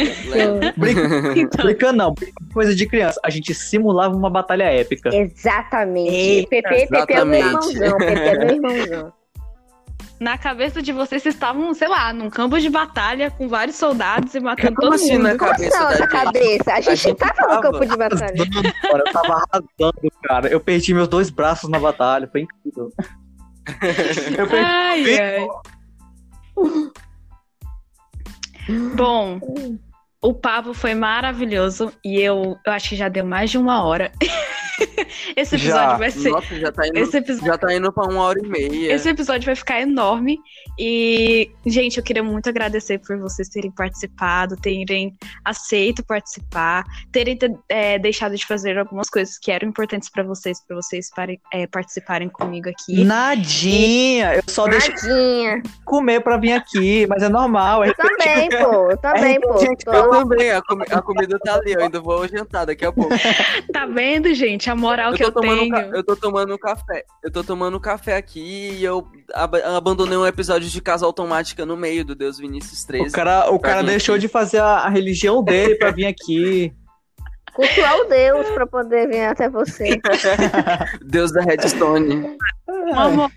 então... Brincando não, coisa de criança. A gente simulava uma batalha épica. Exatamente. Eita, PP, PP é meu irmãozão. PP é meu irmãozão na cabeça de vocês, vocês estavam, sei lá, num campo de batalha com vários soldados e matando Como todo assim mundo. na cabeça Como assim, da cabeça? A gente, a gente tava, tava no campo de batalha. eu tava arrasando, cara. Eu perdi meus dois braços na batalha, foi incrível. eu perdi. Ai, ai. Bom, o papo foi maravilhoso e eu, eu acho que já deu mais de uma hora. Esse episódio já. vai ser. Nossa, já tá indo, esse episódio... já tá indo pra uma hora e meia. Esse episódio vai ficar enorme. E, gente, eu queria muito agradecer por vocês terem participado, terem aceito participar, terem é, deixado de fazer algumas coisas que eram importantes para vocês, para vocês pare, é, participarem comigo aqui. Nadinha! Eu só deixo comer pra vir aqui, mas é normal. É eu também, pô. Eu também, pô. Gente, eu também. A, com a comida tá ali, eu ainda vou jantar daqui a pouco. tá vendo, gente? a moral eu que eu tenho. eu tô tomando um café. Eu tô tomando um café aqui e eu ab abandonei um episódio de Casa Automática no meio do Deus Vinícius 13. O cara, o cara deixou aqui. de fazer a, a, religião dele pra vir aqui. Cultuar o Deus pra poder vir até você. Deus da Redstone. Amor.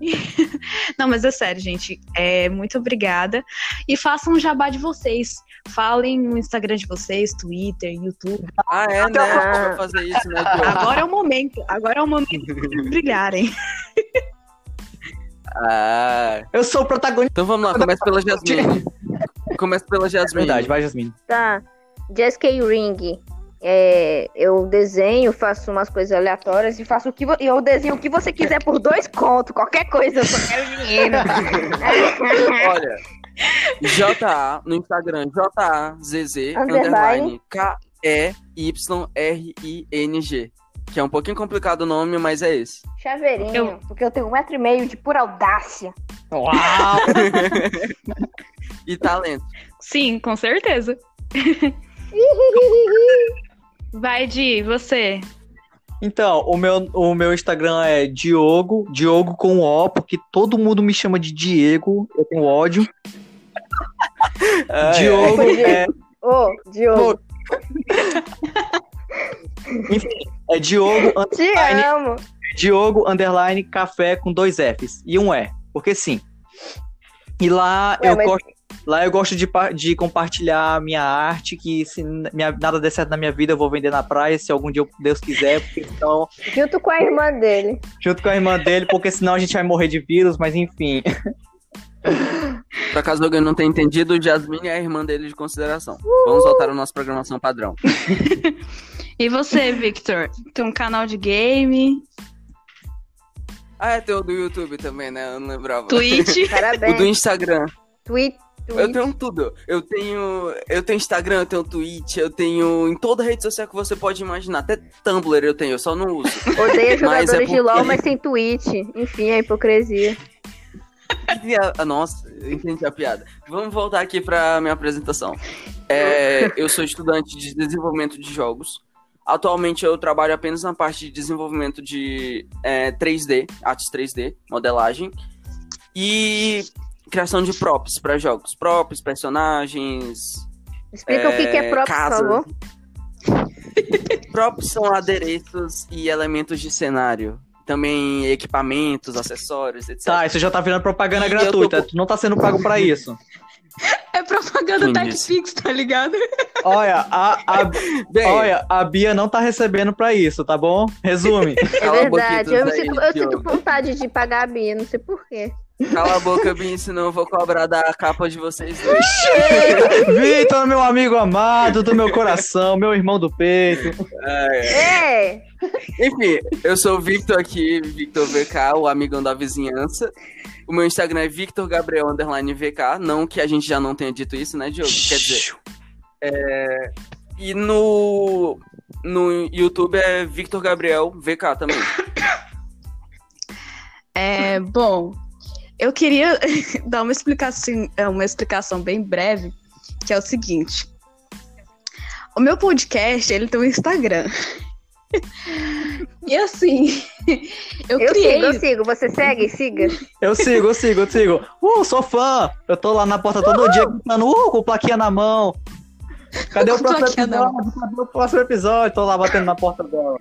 Não, mas é sério, gente. É, muito obrigada. E façam um jabá de vocês. Falem no Instagram de vocês, Twitter, YouTube. Ah, é, né? Fazer isso, né? Agora é o momento. Agora é o momento de brilharem. Ah. Eu sou o protagonista. Então vamos lá, começa pela Jasmine. começa pela Jasmine. Verdade, vai, Jasmine. Tá. Jess K. Ring. É, eu desenho, faço umas coisas aleatórias e faço o que eu desenho o que você quiser por dois contos, qualquer coisa, eu só quero dinheiro. Olha, JA no Instagram, J-A-Z-Z, underline K-E-Y-R-I-N-G. Que é um pouquinho complicado o nome, mas é esse. Chaveirinho, eu... porque eu tenho um metro e meio de pura audácia. Uau! e talento. Sim, com certeza. Vai, Di, você. Então, o meu, o meu Instagram é Diogo, Diogo com O, porque todo mundo me chama de Diego, eu tenho ódio. Diogo é. Oh, Diogo. Enfim, é Diogo. Te amo. Diogo Underline Café com dois Fs e um E, porque sim. E lá Ué, eu mas- gosto. Lá eu gosto de, de compartilhar minha arte, que se minha- nada der certo na minha vida, eu vou vender na praia, se algum dia Deus quiser, porque senão, Junto com a irmã dele. junto com a irmã dele, porque senão a gente vai morrer de vírus, mas enfim. Por acaso alguém não tenha entendido, Jasmine é a irmã dele de consideração. Vamos voltar à nossa programação padrão. E você, Victor? Tem um canal de game, Ah, é, tem o do YouTube também, né? Eu não lembrava. Twitch. O do Parabéns. Instagram. Tweet. Eu tweet. tenho tudo. Eu tenho, eu tenho Instagram, eu tenho Twitch, eu tenho em toda rede social que você pode imaginar. Até Tumblr eu tenho, eu só não uso. Odeia Mas jogadores é de LOL, porque- mas sem tweet. Enfim, a hipocrisia. Nossa, entendi a piada. Vamos voltar aqui pra minha apresentação. É, eu sou estudante de desenvolvimento de jogos. Atualmente eu trabalho apenas na parte de desenvolvimento de é, 3D, artes 3D, modelagem e criação de props para jogos. Props, personagens. Explica o que, que é prop, casa. por favor. Props são adereços e elementos de cenário. Também equipamentos, acessórios, etc. Tá, isso já tá virando propaganda E eu tô gratuita. com- Tu não tá sendo pago pra isso. É propaganda? TechPix, tá ligado? Olha, a, a, Bem, olha, a Bia não tá recebendo pra isso, tá bom? Resume. É verdade. Eu, aí, sinto, eu sinto vontade de pagar a Bia, não sei porquê. Cala a boca, Bin, senão eu vou cobrar da capa de vocês dois. Vitor, meu amigo amado do meu coração, meu irmão do peito. É! Enfim, eu sou o Victor aqui, Victor VK, o amigão da vizinhança. O meu Instagram é Victor Gabriel underline VK. Não que a gente já não tenha dito isso, né, Diogo? Quer dizer. é, E no, no YouTube é Victor Gabriel VK também. É, bom, eu queria dar uma explicação, é, uma explicação bem breve, que é o seguinte. O meu podcast, ele tem um Instagram. E assim, eu, Eu criei. sigo, eu sigo. Você segue? Siga. Eu sigo, eu sigo, eu sigo. Uh, sou fã. Eu tô lá na porta todo dia gritando, uh, com plaquinha na mão. Cadê o próximo episódio? Cadê o próximo episódio? Tô lá batendo na porta dela.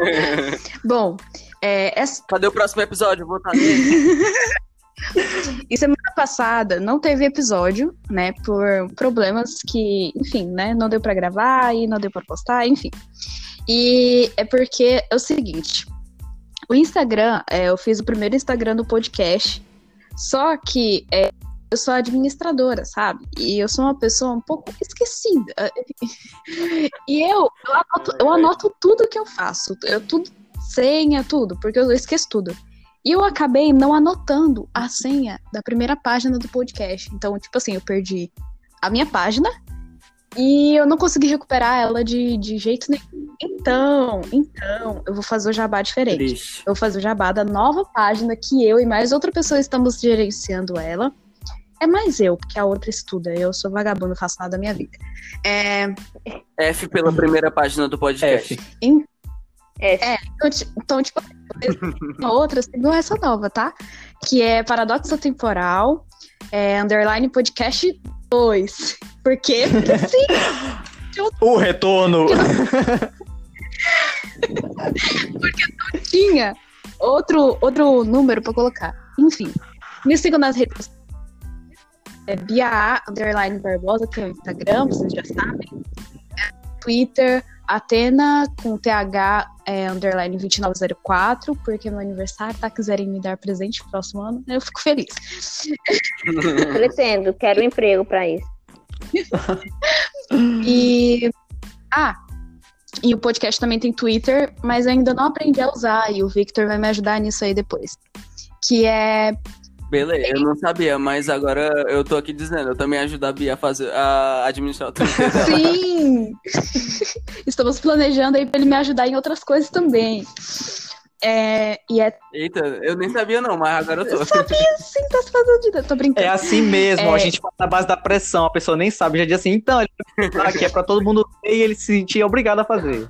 Bom, é, essa- Cadê o próximo episódio? Vou estar e semana passada não teve episódio, né? Por problemas que, enfim, né? Não deu pra gravar e não deu pra postar, enfim. E é porque é o seguinte: o Instagram, é, eu fiz o primeiro Instagram do podcast, só que é, eu sou administradora, sabe? E eu sou uma pessoa um pouco esquecida. E eu, eu, anoto, eu anoto tudo que eu faço, eu tudo, senha, tudo, porque eu esqueço tudo. E eu acabei não anotando a senha da primeira página do podcast. Então, tipo assim, eu perdi a minha página e eu não consegui recuperar ela de, de jeito nenhum. Então, então, eu vou fazer o jabá diferente. Triste. Eu vou fazer o jabá da nova página que eu e mais outra pessoa estamos gerenciando ela. É mais eu, porque a outra estuda. Eu sou vagabundo, não faço nada da minha vida. É, F pela primeira página do podcast. F. É. então, ti- então, tipo, a outra seguiu essa nova, tá? Que é Paradoxo Temporal, é, underline podcast 2. Por quê? Porque sim, O retorno. tinha outro, outro número pra colocar. Enfim, me sigam nas redes sociais. É Bia Underline Barbosa, que é o Instagram, vocês já sabem. Twitter, Atena com TH é, underline 2904, porque é meu aniversário, tá? Quiserem me dar presente no próximo ano, eu fico feliz. Pretendo. Quero um emprego pra isso. E. Ah! E o podcast também tem Twitter, mas eu ainda não aprendi a usar, e o Victor vai me ajudar nisso aí depois. Que é Beleza, eu não sabia, mas agora eu tô aqui dizendo, eu também ajudo a Bia a fazer a administrar o Twitter dela. Sim! Estamos planejando aí pra ele me ajudar em outras coisas também. É, e é Eita, eu nem sabia não, mas agora eu tô. assim, tá se fazendo de... Tô brincando. É assim mesmo, É. a gente faz na base da pressão, a pessoa nem sabe, já diz assim, então, ele que é pra todo mundo ver e ele se sentir obrigado a fazer.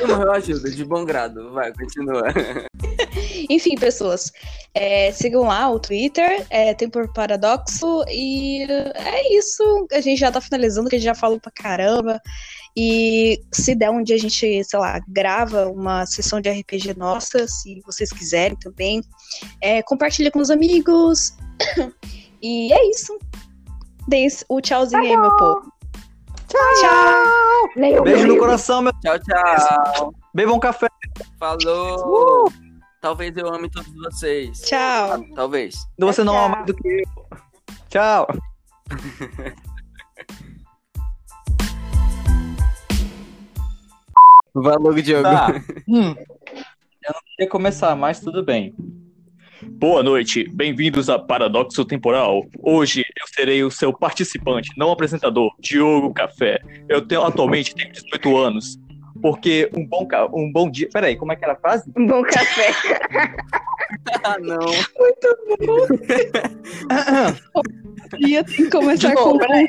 Eu ajudo, de bom grado. Vai, continua. Enfim, pessoas, é, sigam lá o Twitter, é, tem por Paradoxo, e é isso. A gente já tá finalizando, que a gente já falou pra caramba. E se der um dia a gente, sei lá, grava uma sessão de RPG nossa, se vocês quiserem também. É, compartilha com os amigos. E é isso. Dê o tchauzinho aí, meu povo. Tchau! Beijo no coração, meu. Tchau, tchau. Bebam um café. Falou. Talvez eu ame todos vocês. Tchau. Talvez. Você não Tchau. ama mais do que eu. Tchau. Vai logo, Diogo. Tá. Hum. Eu não queria começar, mas tudo bem. Boa noite, bem-vindos a Paradoxo Temporal. Hoje eu serei o seu participante, não apresentador, Diogo Café. Eu tenho, atualmente tenho 18 anos, porque um bom, um bom dia. Peraí, como é que era a frase? Um bom café. Ah, não. Dia tem que começar De com novo, um peraí.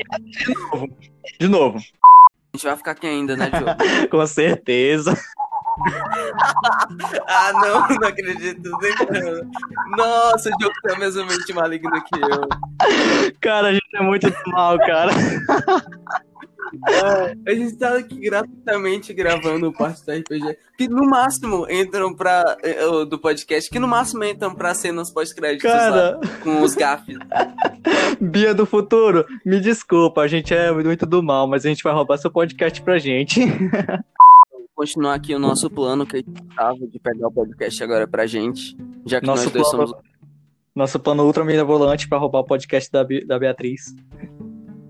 De novo. A gente vai ficar aqui ainda, né, Diogo? Com certeza. ah, não, não acredito. Nossa, o Diogo tem a mesma mente maligna que eu. Cara, a gente é muito do mal, cara. A gente tá aqui gratuitamente gravando o parte do RPG. Que no máximo entram pra. eh, do podcast, que no máximo entram pra cenas pós-créditos lá, Cara, com os gafes. Bia do futuro, me desculpa, a gente é muito do mal, mas a gente vai roubar seu podcast pra gente. Continuar aqui o nosso plano que a gente tava de pegar o podcast agora pra gente. Já que Nosso nós dois plano- somos. Nosso plano ultra volante pra roubar o podcast da, da Beatriz.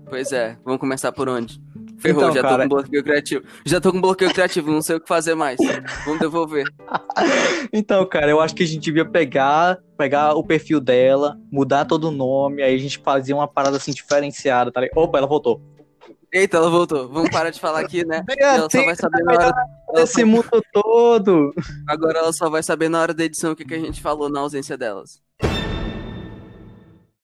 Pois é, vamos começar por onde? Ferrou, Então, já cara- tô com bloqueio criativo. Já tô com bloqueio criativo, não sei o que fazer mais. Vamos devolver. Então, cara, eu acho que a gente devia pegar, pegar o perfil dela, mudar todo o nome, aí a gente fazia uma parada assim diferenciada, tá ligado? Opa, ela voltou. Eita, ela voltou. Vamos parar de falar aqui, né? Ela só vai saber na hora. ela Esse só- mundo todo. Agora ela só vai saber na hora da edição o que, que a gente falou na ausência delas.